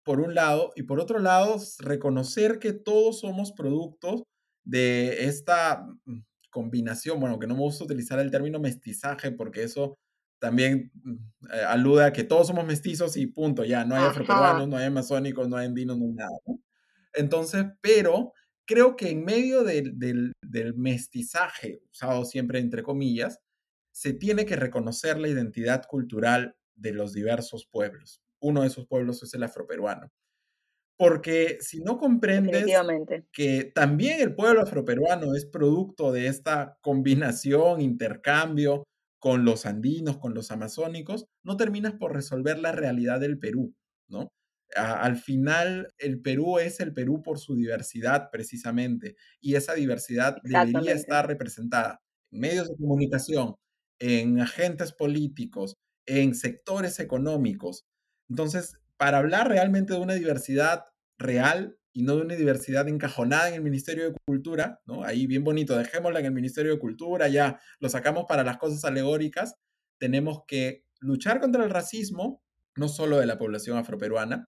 por un lado, y por otro lado, reconocer que todos somos productos de esta mm, combinación, bueno, que no me gusta utilizar el término mestizaje porque eso también mm, eh, alude a que todos somos mestizos y punto, ya, no hay afroperuanos, no hay amazónicos, no hay andinos, no hay nada. ¿no? Entonces, pero creo que en medio del, del, del mestizaje, usado siempre entre comillas, se tiene que reconocer la identidad cultural de los diversos pueblos. Uno de esos pueblos es el afroperuano. Porque si no comprendes que también el pueblo afroperuano es producto de esta combinación, intercambio con los andinos, con los amazónicos, no terminas por resolver la realidad del Perú, ¿no? al final, el Perú es el Perú por su diversidad, precisamente, y esa diversidad debería estar representada en medios de comunicación, en agentes políticos, en sectores económicos. Entonces, para hablar realmente de una diversidad real y no de una diversidad encajonada en el Ministerio de Cultura, ¿no? Ahí bien bonito, dejémosla en el Ministerio de Cultura, ya lo sacamos para las cosas alegóricas, tenemos que luchar contra el racismo, no solo de la población afroperuana,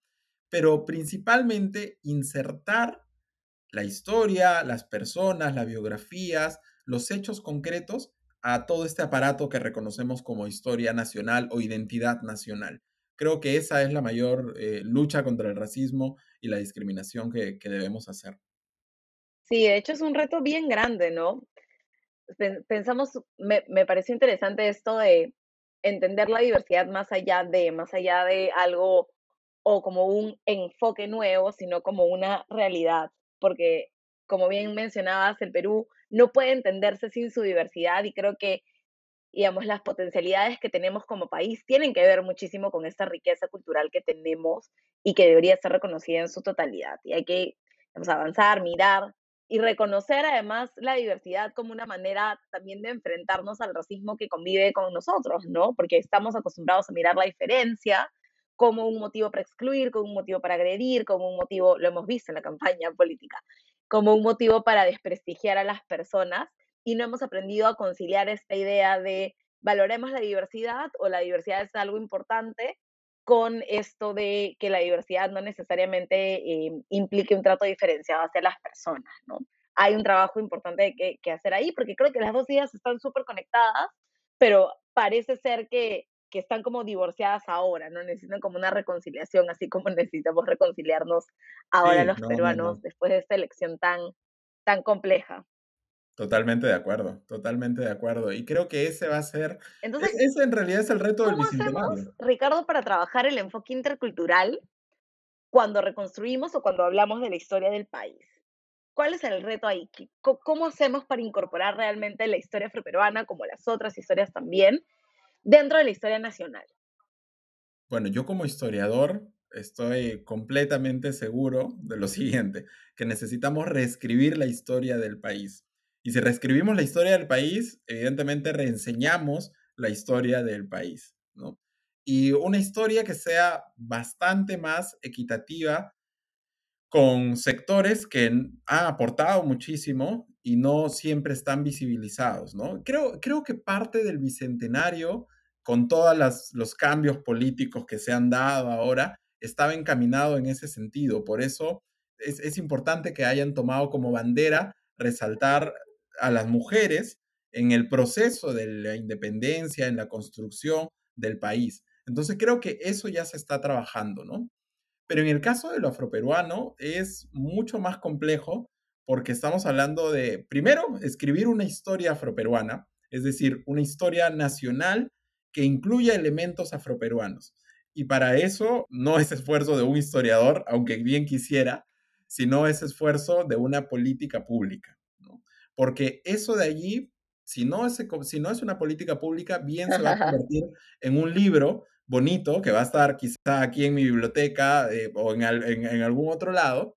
pero principalmente insertar la historia, las personas, las biografías, los hechos concretos a todo este aparato que reconocemos como historia nacional o identidad nacional. Creo que esa es la mayor eh, lucha contra el racismo y la discriminación que, debemos hacer. Sí, de hecho es un reto bien grande, ¿no? Pensamos, me, me pareció interesante esto de entender la diversidad más allá de, más allá de algo o como un enfoque nuevo, sino como una realidad, porque como bien mencionabas, el Perú no puede entenderse sin su diversidad y creo que, digamos, las potencialidades que tenemos como país tienen que ver muchísimo con esta riqueza cultural que tenemos y que debería ser reconocida en su totalidad. Y hay que avanzar, mirar y reconocer además la diversidad como una manera también de enfrentarnos al racismo que convive con nosotros, ¿no? Porque estamos acostumbrados a mirar la diferencia como un motivo para excluir, como un motivo para agredir, como un motivo, lo hemos visto en la campaña política, como un motivo para desprestigiar a las personas y no hemos aprendido a conciliar esta idea de valoremos la diversidad o la diversidad es algo importante con esto de que la diversidad no necesariamente eh, implique un trato diferenciado hacia las personas, ¿no? Hay un trabajo importante que, que hacer ahí porque creo que las dos ideas están súper conectadas, pero parece ser que que están como divorciadas ahora, ¿no? Necesitan como una reconciliación, así como necesitamos reconciliarnos ahora los peruanos después de esta elección tan, tan compleja. Totalmente de acuerdo, totalmente de acuerdo. Y creo que ese va a ser, e, Entonces, ese en realidad es el reto del Bicentenario. Ricardo, para trabajar el enfoque intercultural cuando reconstruimos o cuando hablamos de la historia del país? ¿Cuál es el reto ahí? ¿Cómo hacemos para incorporar realmente la historia afroperuana, como las otras historias también, dentro de la historia nacional? Bueno, yo como historiador estoy completamente seguro de lo siguiente, que necesitamos reescribir la historia del país. Y si reescribimos la historia del país, evidentemente reenseñamos la historia del país, ¿no? Y una historia que sea bastante más equitativa con sectores que han aportado muchísimo y no siempre están visibilizados, ¿no? Creo, creo que parte del bicentenario, con todos los cambios políticos que se han dado ahora, estaba encaminado en ese sentido. Por eso es, es importante que hayan tomado como bandera resaltar a las mujeres en el proceso de la independencia, en la construcción del país. Entonces creo que eso ya se está trabajando, ¿no? Pero en el caso de lo afroperuano es mucho más complejo porque estamos hablando de, primero, escribir una historia afroperuana, es decir, una historia nacional que incluya elementos afroperuanos. Y para eso no es esfuerzo de un historiador, aunque bien quisiera, sino es esfuerzo de una política pública. Porque eso de allí, si no, es, si no es una política pública, bien se va a convertir en un libro bonito que va a estar quizá aquí en mi biblioteca eh, o en, en algún otro lado,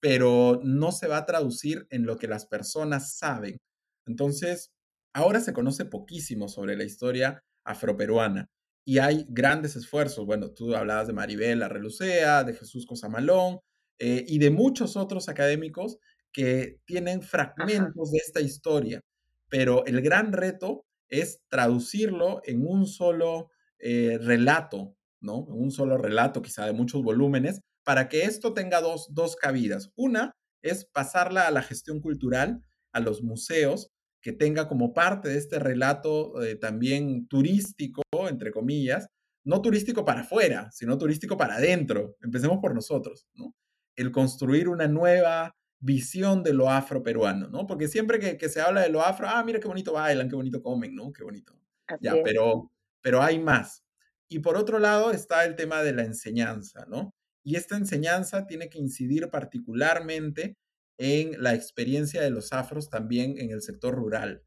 pero no se va a traducir en lo que las personas saben. Entonces, ahora se conoce poquísimo sobre la historia afroperuana y hay grandes esfuerzos. Bueno, tú hablabas de Maribel Arrelucea, de Jesús Cosamalón eh, y de muchos otros académicos que tienen fragmentos de esta historia, pero el gran reto es traducirlo en un solo eh, relato, ¿no? En un solo relato, quizá de muchos volúmenes, para que esto tenga dos, dos cabidas. Una es pasarla a la gestión cultural, a los museos, que tenga como parte de este relato eh, también turístico, entre comillas, no turístico para afuera, sino turístico para adentro. Empecemos por nosotros, ¿no? El construir una nueva visión de lo afro-peruano, ¿no? Porque siempre que, se habla de lo afro, ah, mira qué bonito bailan, qué bonito comen, ¿no? Qué bonito. ya, pero, pero hay más. Y por otro lado está el tema de la enseñanza, ¿no? Y esta enseñanza tiene que incidir particularmente en la experiencia de los afros también en el sector rural,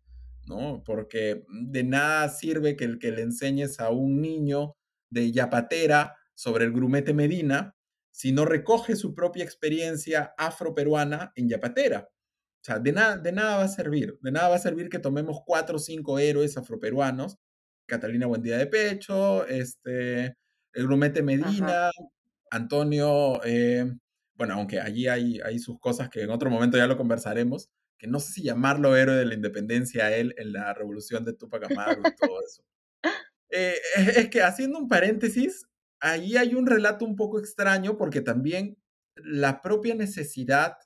¿no? Porque de nada sirve que, el que le enseñes a un niño de Yapatera sobre el grumete Medina si no recoge su propia experiencia afroperuana en Yapatera. O sea, de, nada de nada va a servir, de nada va a servir que tomemos cuatro o cinco héroes afroperuanos, Catalina Buendía de Pecho, este, el grumete Medina, Antonio, eh, bueno, aunque allí hay, hay sus cosas que en otro momento ya lo conversaremos, que no sé si llamarlo héroe de la independencia a él en la revolución de Tupac Amaru y todo eso. Eh, es que haciendo un paréntesis, ahí hay un relato un poco extraño porque también la propia necesidad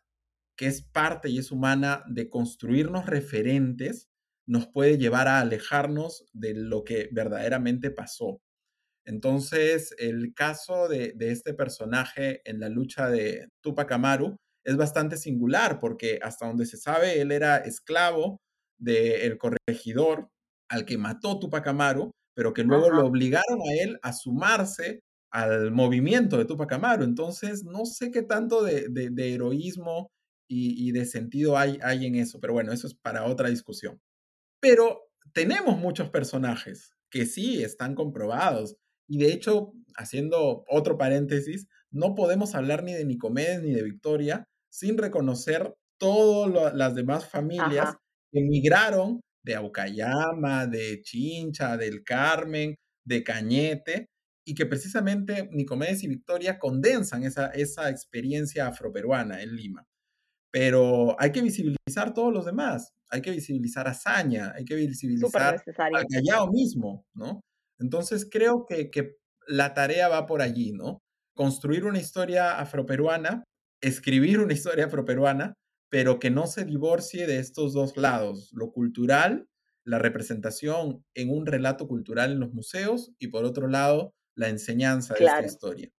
que es parte y es humana de construirnos referentes nos puede llevar a alejarnos de lo que verdaderamente pasó. Entonces, el caso de, este personaje en la lucha de Tupac Amaru es bastante singular porque hasta donde se sabe, él era esclavo del corregidor al que mató Tupac Amaru, pero que luego lo obligaron a él a sumarse al movimiento de Tupac Amaru. Entonces, no sé qué tanto de, heroísmo y, y, de sentido hay, hay en eso, pero bueno, eso es para otra discusión. Pero tenemos muchos personajes que sí están comprobados. Y de hecho, haciendo otro paréntesis, no podemos hablar ni de Nicomedes ni de Victoria sin reconocer todas las demás familias que emigraron de Aucayama, de Chincha, del Carmen, de Cañete, y que precisamente Nicomedes y Victoria condensan esa, esa experiencia afroperuana en Lima. Pero hay que visibilizar todos los demás, hay que visibilizar a Saña, hay que visibilizar a Callao mismo, ¿no? Entonces creo que, que la tarea va por allí, ¿no? Construir una historia afroperuana, escribir una historia afroperuana, pero que no se divorcie de estos dos lados, lo cultural, la representación en un relato cultural en los museos y por otro lado, la enseñanza de esta historia.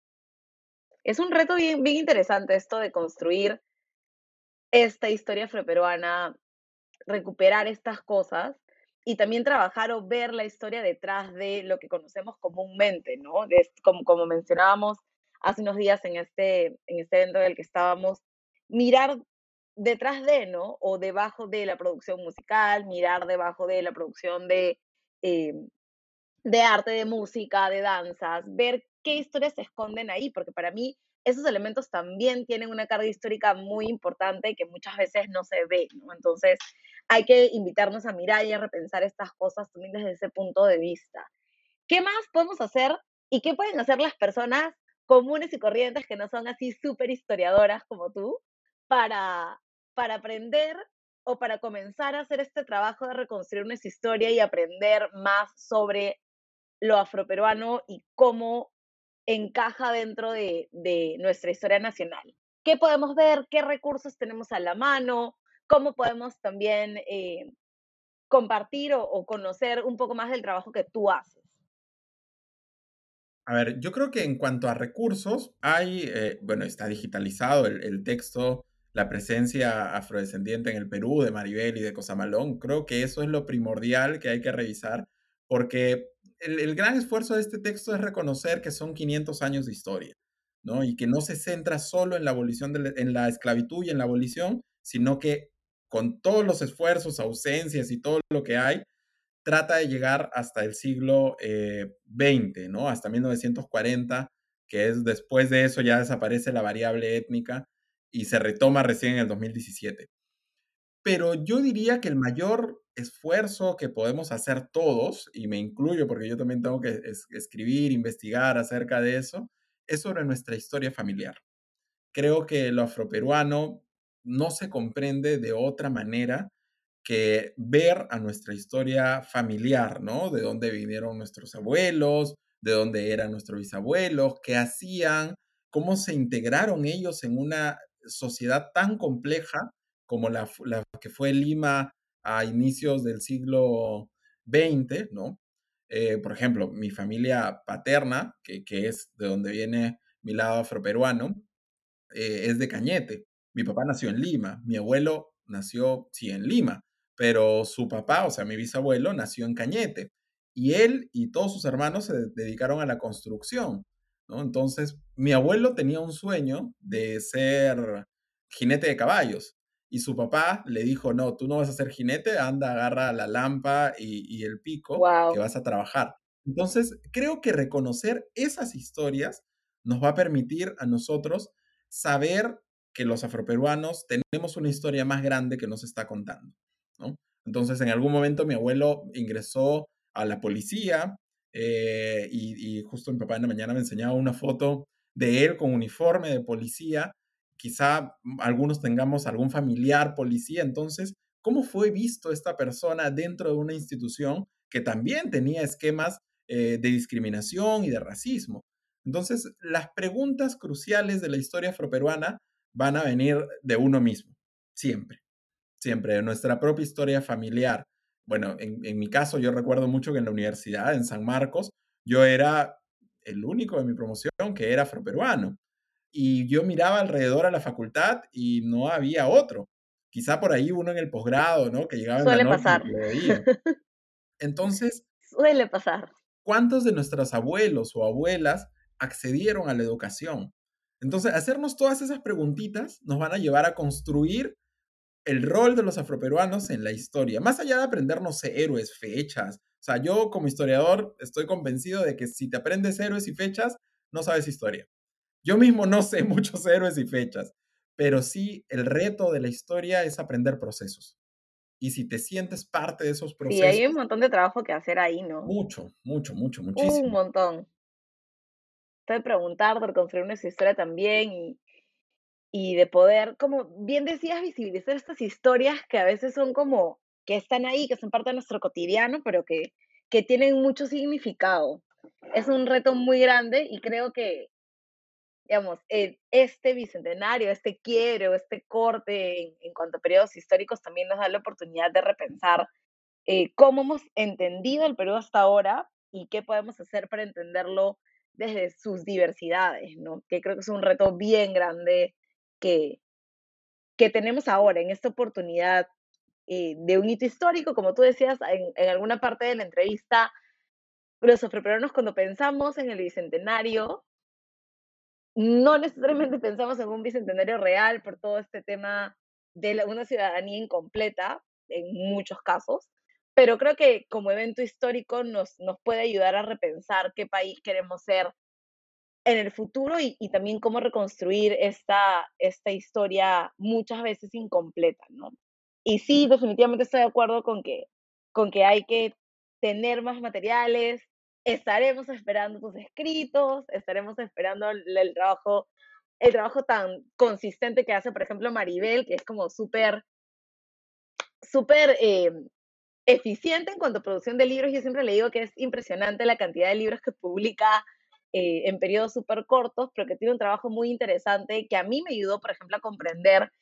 Es un reto bien, bien interesante esto de construir esta historia afroperuana, recuperar estas cosas y también trabajar o ver la historia detrás de lo que conocemos comúnmente, ¿no? como, como mencionábamos hace unos días en este, en este evento en el que estábamos, mirar detrás de, ¿no? O debajo de la producción musical, mirar debajo de la producción de, eh, de arte, de música, de danzas, ver qué historias se esconden ahí, porque para mí esos elementos también tienen una carga histórica muy importante que muchas veces no se ve, ¿no? Entonces, hay que invitarnos a mirar y a repensar estas cosas también desde ese punto de vista. ¿Qué más podemos hacer y qué pueden hacer las personas comunes y corrientes que no son así súper historiadoras como tú para, para aprender o para comenzar a hacer este trabajo de reconstruir nuestra historia y aprender más sobre lo afroperuano y cómo encaja dentro de, nuestra historia nacional. ¿Qué podemos ver? ¿Qué recursos tenemos a la mano? ¿Cómo podemos también eh, compartir o, conocer un poco más del trabajo que tú haces? A ver, yo creo que en cuanto a recursos, hay, eh, bueno, está digitalizado el, texto, la presencia afrodescendiente en el Perú de Maribel y de Cosamalón. Creo que eso es lo primordial que hay que revisar, porque el, gran esfuerzo de este texto es reconocer que son 500 años de historia, ¿no? Y que no se centra solo en la abolición, de en la esclavitud y en la abolición, sino que con todos los esfuerzos, ausencias y todo lo que hay, trata de llegar hasta el siglo XX, eh, ¿no? Hasta 1940, que es después de eso ya desaparece la variable étnica y se retoma recién en el 2017. Pero yo diría que el mayor esfuerzo que podemos hacer todos, y me incluyo porque yo también tengo que escribir, investigar acerca de eso, es sobre nuestra historia familiar. Creo que lo afroperuano no se comprende de otra manera que ver a nuestra historia familiar, ¿no? De dónde vinieron nuestros abuelos, de dónde eran nuestros bisabuelos, qué hacían, cómo se integraron ellos en una sociedad tan compleja como la, que fue Lima a inicios del siglo XX, ¿no? Eh, por ejemplo, mi familia paterna, que, es de donde viene mi lado afroperuano, eh, es de Cañete. Mi papá nació en Lima, mi abuelo nació, sí, en Lima, pero su papá, o sea, mi bisabuelo, nació en Cañete. y él y todos sus hermanos se dedicaron a la construcción. ¿No? Entonces, mi abuelo tenía un sueño de ser jinete de caballos. Y su papá le dijo, no, tú no vas a ser jinete, anda, agarra la lampa y, el pico, que vas a trabajar. Entonces, creo que reconocer esas historias nos va a permitir a nosotros saber que los afroperuanos tenemos una historia más grande que nos está contando. ¿no? Entonces, en algún momento mi abuelo ingresó a la policía eh, y, y, justo mi papá en la mañana me enseñaba una foto de él con uniforme de policía. Quizá algunos tengamos algún familiar policía. Entonces, ¿cómo fue visto esta persona dentro de una institución que también tenía esquemas eh, de discriminación y de racismo? Entonces, las preguntas cruciales de la historia afroperuana van a venir de uno mismo, siempre, siempre, de nuestra propia historia familiar. Bueno, en, mi caso yo recuerdo mucho que en la universidad, en San Marcos, yo era el único de mi promoción que era afroperuano. Y yo miraba alrededor a la facultad y no había otro. Quizá por ahí uno en el posgrado, ¿no? Que llegaba Suele en la pasar. Entonces. Suele pasar. ¿Cuántos de nuestros abuelos o abuelas accedieron a la educación? Entonces, hacernos todas esas preguntitas nos van a llevar a construir el rol de los afroperuanos en la historia, más allá de aprendernos héroes, fechas. O sea, yo como historiador estoy convencido de que si te aprendes héroes y fechas, no sabes historia. Yo mismo no sé muchos héroes y fechas, pero sí el reto de la historia es aprender procesos. Y si te sientes parte de esos procesos. Sí, hay un montón de trabajo que hacer ahí, ¿no? Mucho, mucho, mucho, muchísimo. Un montón de preguntar, de construir nuestra historia también y, y de poder, como bien decías, visibilizar estas historias que a veces son como, que están ahí, que son parte de nuestro cotidiano, pero que, que tienen mucho significado. Es un reto muy grande y creo que, digamos, este bicentenario, este quiero, este corte en, cuanto a periodos históricos también nos da la oportunidad de repensar eh, cómo hemos entendido el periodo hasta ahora y qué podemos hacer para entenderlo desde sus diversidades, ¿no? Que creo que es un reto bien grande que, que tenemos ahora en esta oportunidad eh, de un hito histórico, como tú decías en, en alguna parte de la entrevista, los afroperuanos cuando pensamos en el bicentenario, no necesariamente pensamos en un bicentenario real por todo este tema de una ciudadanía incompleta, en muchos casos, pero creo que como evento histórico nos, nos puede ayudar a repensar qué país queremos ser en el futuro y, y, también cómo reconstruir esta, esta historia muchas veces incompleta, ¿no? Y sí, definitivamente estoy de acuerdo con que, con que hay que tener más materiales, estaremos esperando tus escritos, estaremos esperando el, el trabajo el trabajo tan consistente que hace, por ejemplo, Maribel, que es como súper, súper eh, eficiente en cuanto a producción de libros. Yo siempre le digo que es impresionante la cantidad de libros que publica eh, en periodos súper cortos, pero que tiene un trabajo muy interesante que a mí me ayudó, por ejemplo, a comprender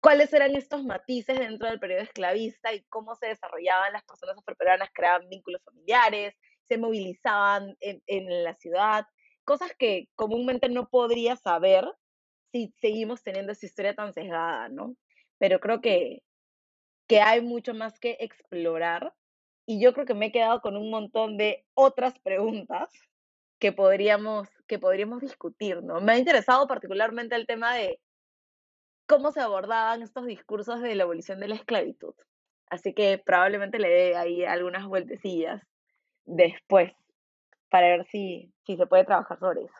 cuáles eran estos matices dentro del periodo esclavista y cómo se desarrollaban las personas afroperuanas, creaban vínculos familiares, se movilizaban en, en la ciudad, cosas que comúnmente no podría saber si seguimos teniendo esa historia tan sesgada, ¿no? Pero creo que, que hay mucho más que explorar y yo creo que me he quedado con un montón de otras preguntas que podríamos, que podríamos discutir, ¿no? Me ha interesado particularmente el tema de cómo se abordaban estos discursos de la abolición de la esclavitud. Así que probablemente le dé ahí algunas vueltecillas después para ver si, si se puede trabajar sobre eso.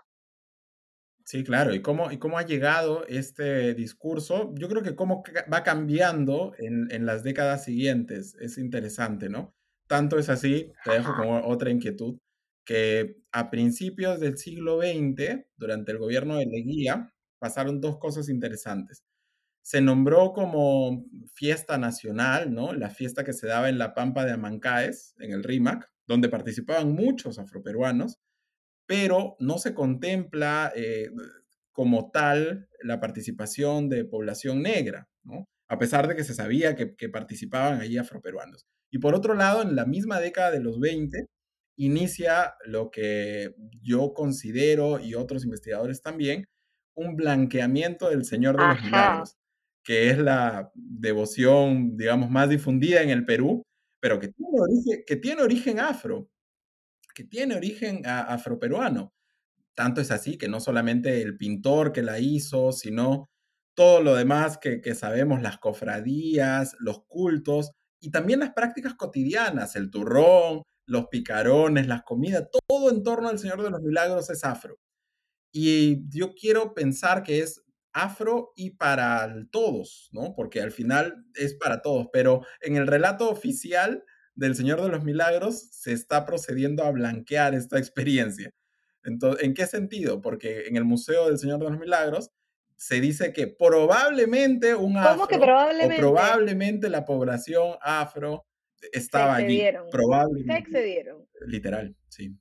Sí, claro. ¿Y cómo, ¿Y cómo ha llegado este discurso? Yo creo que cómo va cambiando en, en las décadas siguientes. Es interesante, ¿no? Tanto es así, te dejo como otra inquietud, que a principios del siglo XX, durante el gobierno de Leguía, pasaron dos cosas interesantes. Se nombró como fiesta nacional, ¿no? La fiesta que se daba en la Pampa de Amancaes, en el RIMAC, donde participaban muchos afroperuanos, pero no se contempla eh, como tal la participación de población negra, ¿no? a pesar de que se sabía que, que, participaban allí afroperuanos. Y por otro lado, en la misma década de los 20, inicia lo que yo considero, y otros investigadores también, un blanqueamiento del Señor de los Milagros, que es la devoción, digamos, más difundida en el Perú, pero que tiene origen, que tiene origen afro, que tiene origen afroperuano. Tanto es así que no solamente el pintor que la hizo, sino todo lo demás que, que sabemos, las cofradías, los cultos y también las prácticas cotidianas, el turrón, los picarones, las comidas, todo en torno al Señor de los Milagros es afro. Y yo quiero pensar que es afro y para todos, ¿no? Porque al final es para todos, pero en el relato oficial del Señor de los Milagros se está procediendo a blanquear esta experiencia. Entonces, ¿en qué sentido? Porque en el Museo del Señor de los Milagros se dice que probablemente un afro que probablemente? o probablemente la población afro estaba allí. Probablemente. Se excedieron. Literal, sí.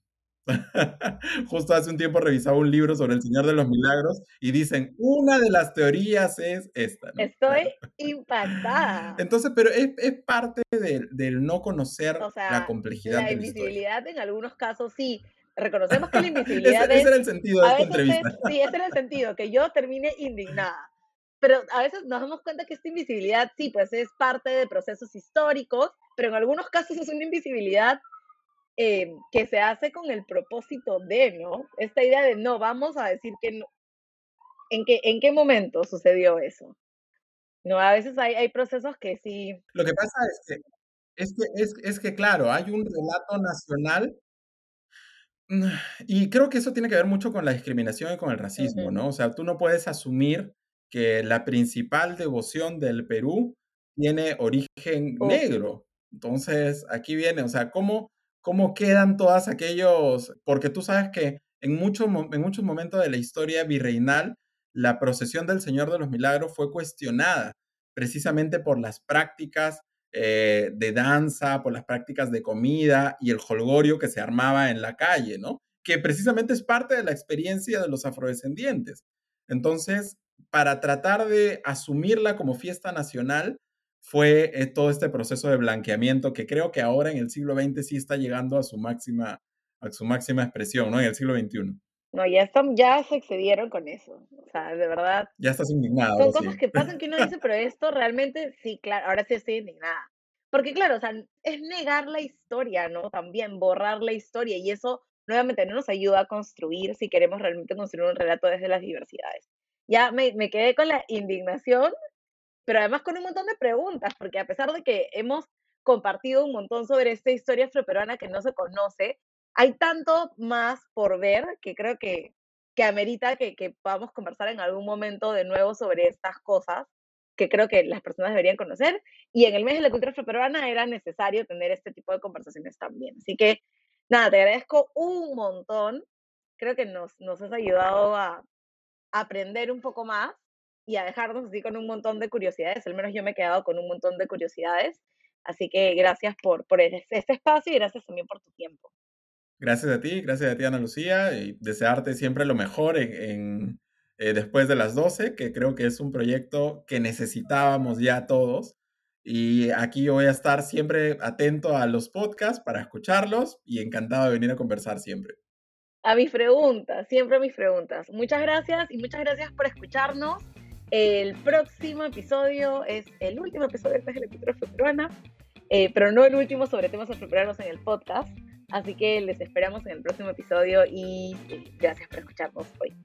Justo hace un tiempo revisaba un libro sobre el Señor de los Milagros y dicen, una de las teorías es esta. Estoy impactada. Entonces, pero es, parte del no conocer la complejidad la de la invisibilidad en algunos casos sí. Reconocemos que la invisibilidad ese, era el sentido de esta entrevista. sí, ese era el sentido, que yo termine indignada. Pero a veces nos damos cuenta que esta invisibilidad sí, pues es parte de procesos históricos, pero en algunos casos es una invisibilidad eh, que se hace con el propósito de, ¿no? Esta idea de no, vamos a decir que no. ¿En qué, en qué momento sucedió eso? No, a veces hay, hay procesos que sí. Lo que pasa es que, es que, es, es que, claro, hay un relato nacional y creo que eso tiene que ver mucho con la discriminación y con el racismo, ¿no? O sea, tú no puedes asumir que la principal devoción del Perú tiene origen negro. Entonces, aquí viene, o sea, ¿cómo, cómo quedan todas aquellos, porque tú sabes que en, muchos en muchos momentos de la historia virreinal, la procesión del Señor de los Milagros fue cuestionada precisamente por las prácticas eh, de danza, por las prácticas de comida y el holgorio que se armaba en la calle, ¿no? Que precisamente es parte de la experiencia de los afrodescendientes. Entonces, para tratar de asumirla como fiesta nacional, fue eh, todo este proceso de blanqueamiento que creo que ahora en el siglo XX sí está llegando a su máxima, a su máxima expresión, ¿no? En el siglo XXI. No, ya, están, ya se excedieron con eso. O sea, de verdad. Ya estás indignado. Son cosas que pasan que uno dice, pero esto realmente, sí, claro, ahora sí estoy indignada. Porque claro, o sea, es negar la historia, ¿no? También borrar la historia y eso nuevamente no nos ayuda a construir si queremos realmente construir un relato desde las diversidades. Ya me, me quedé con la indignación pero además con un montón de preguntas, porque a pesar de que hemos compartido un montón sobre esta historia afroperuana que no se conoce, hay tanto más por ver que creo que, que amerita que, que podamos conversar en algún momento de nuevo sobre estas cosas que creo que las personas deberían conocer. Y en el mes de la cultura afroperuana era necesario tener este tipo de conversaciones también. Así que, nada, te agradezco un montón. Creo que nos, nos has ayudado a aprender un poco más y a dejarnos así con un montón de curiosidades. Al menos yo me he quedado con un montón de curiosidades. Así que gracias por, por este espacio y gracias también por tu tiempo. Gracias a ti, gracias a ti Ana Lucía y desearte siempre lo mejor en, eh, después de las 12, que creo que es un proyecto que necesitábamos ya todos. Y aquí yo voy a estar siempre atento a los podcasts para escucharlos y encantado de venir a conversar siempre a mis preguntas, siempre a mis preguntas. Muchas gracias y muchas gracias por escucharnos. El próximo episodio es el último episodio de la cultura peruana, eh, pero no el último sobre temas afroperuanos en el podcast. Así que les esperamos en el próximo episodio y gracias por escucharnos hoy.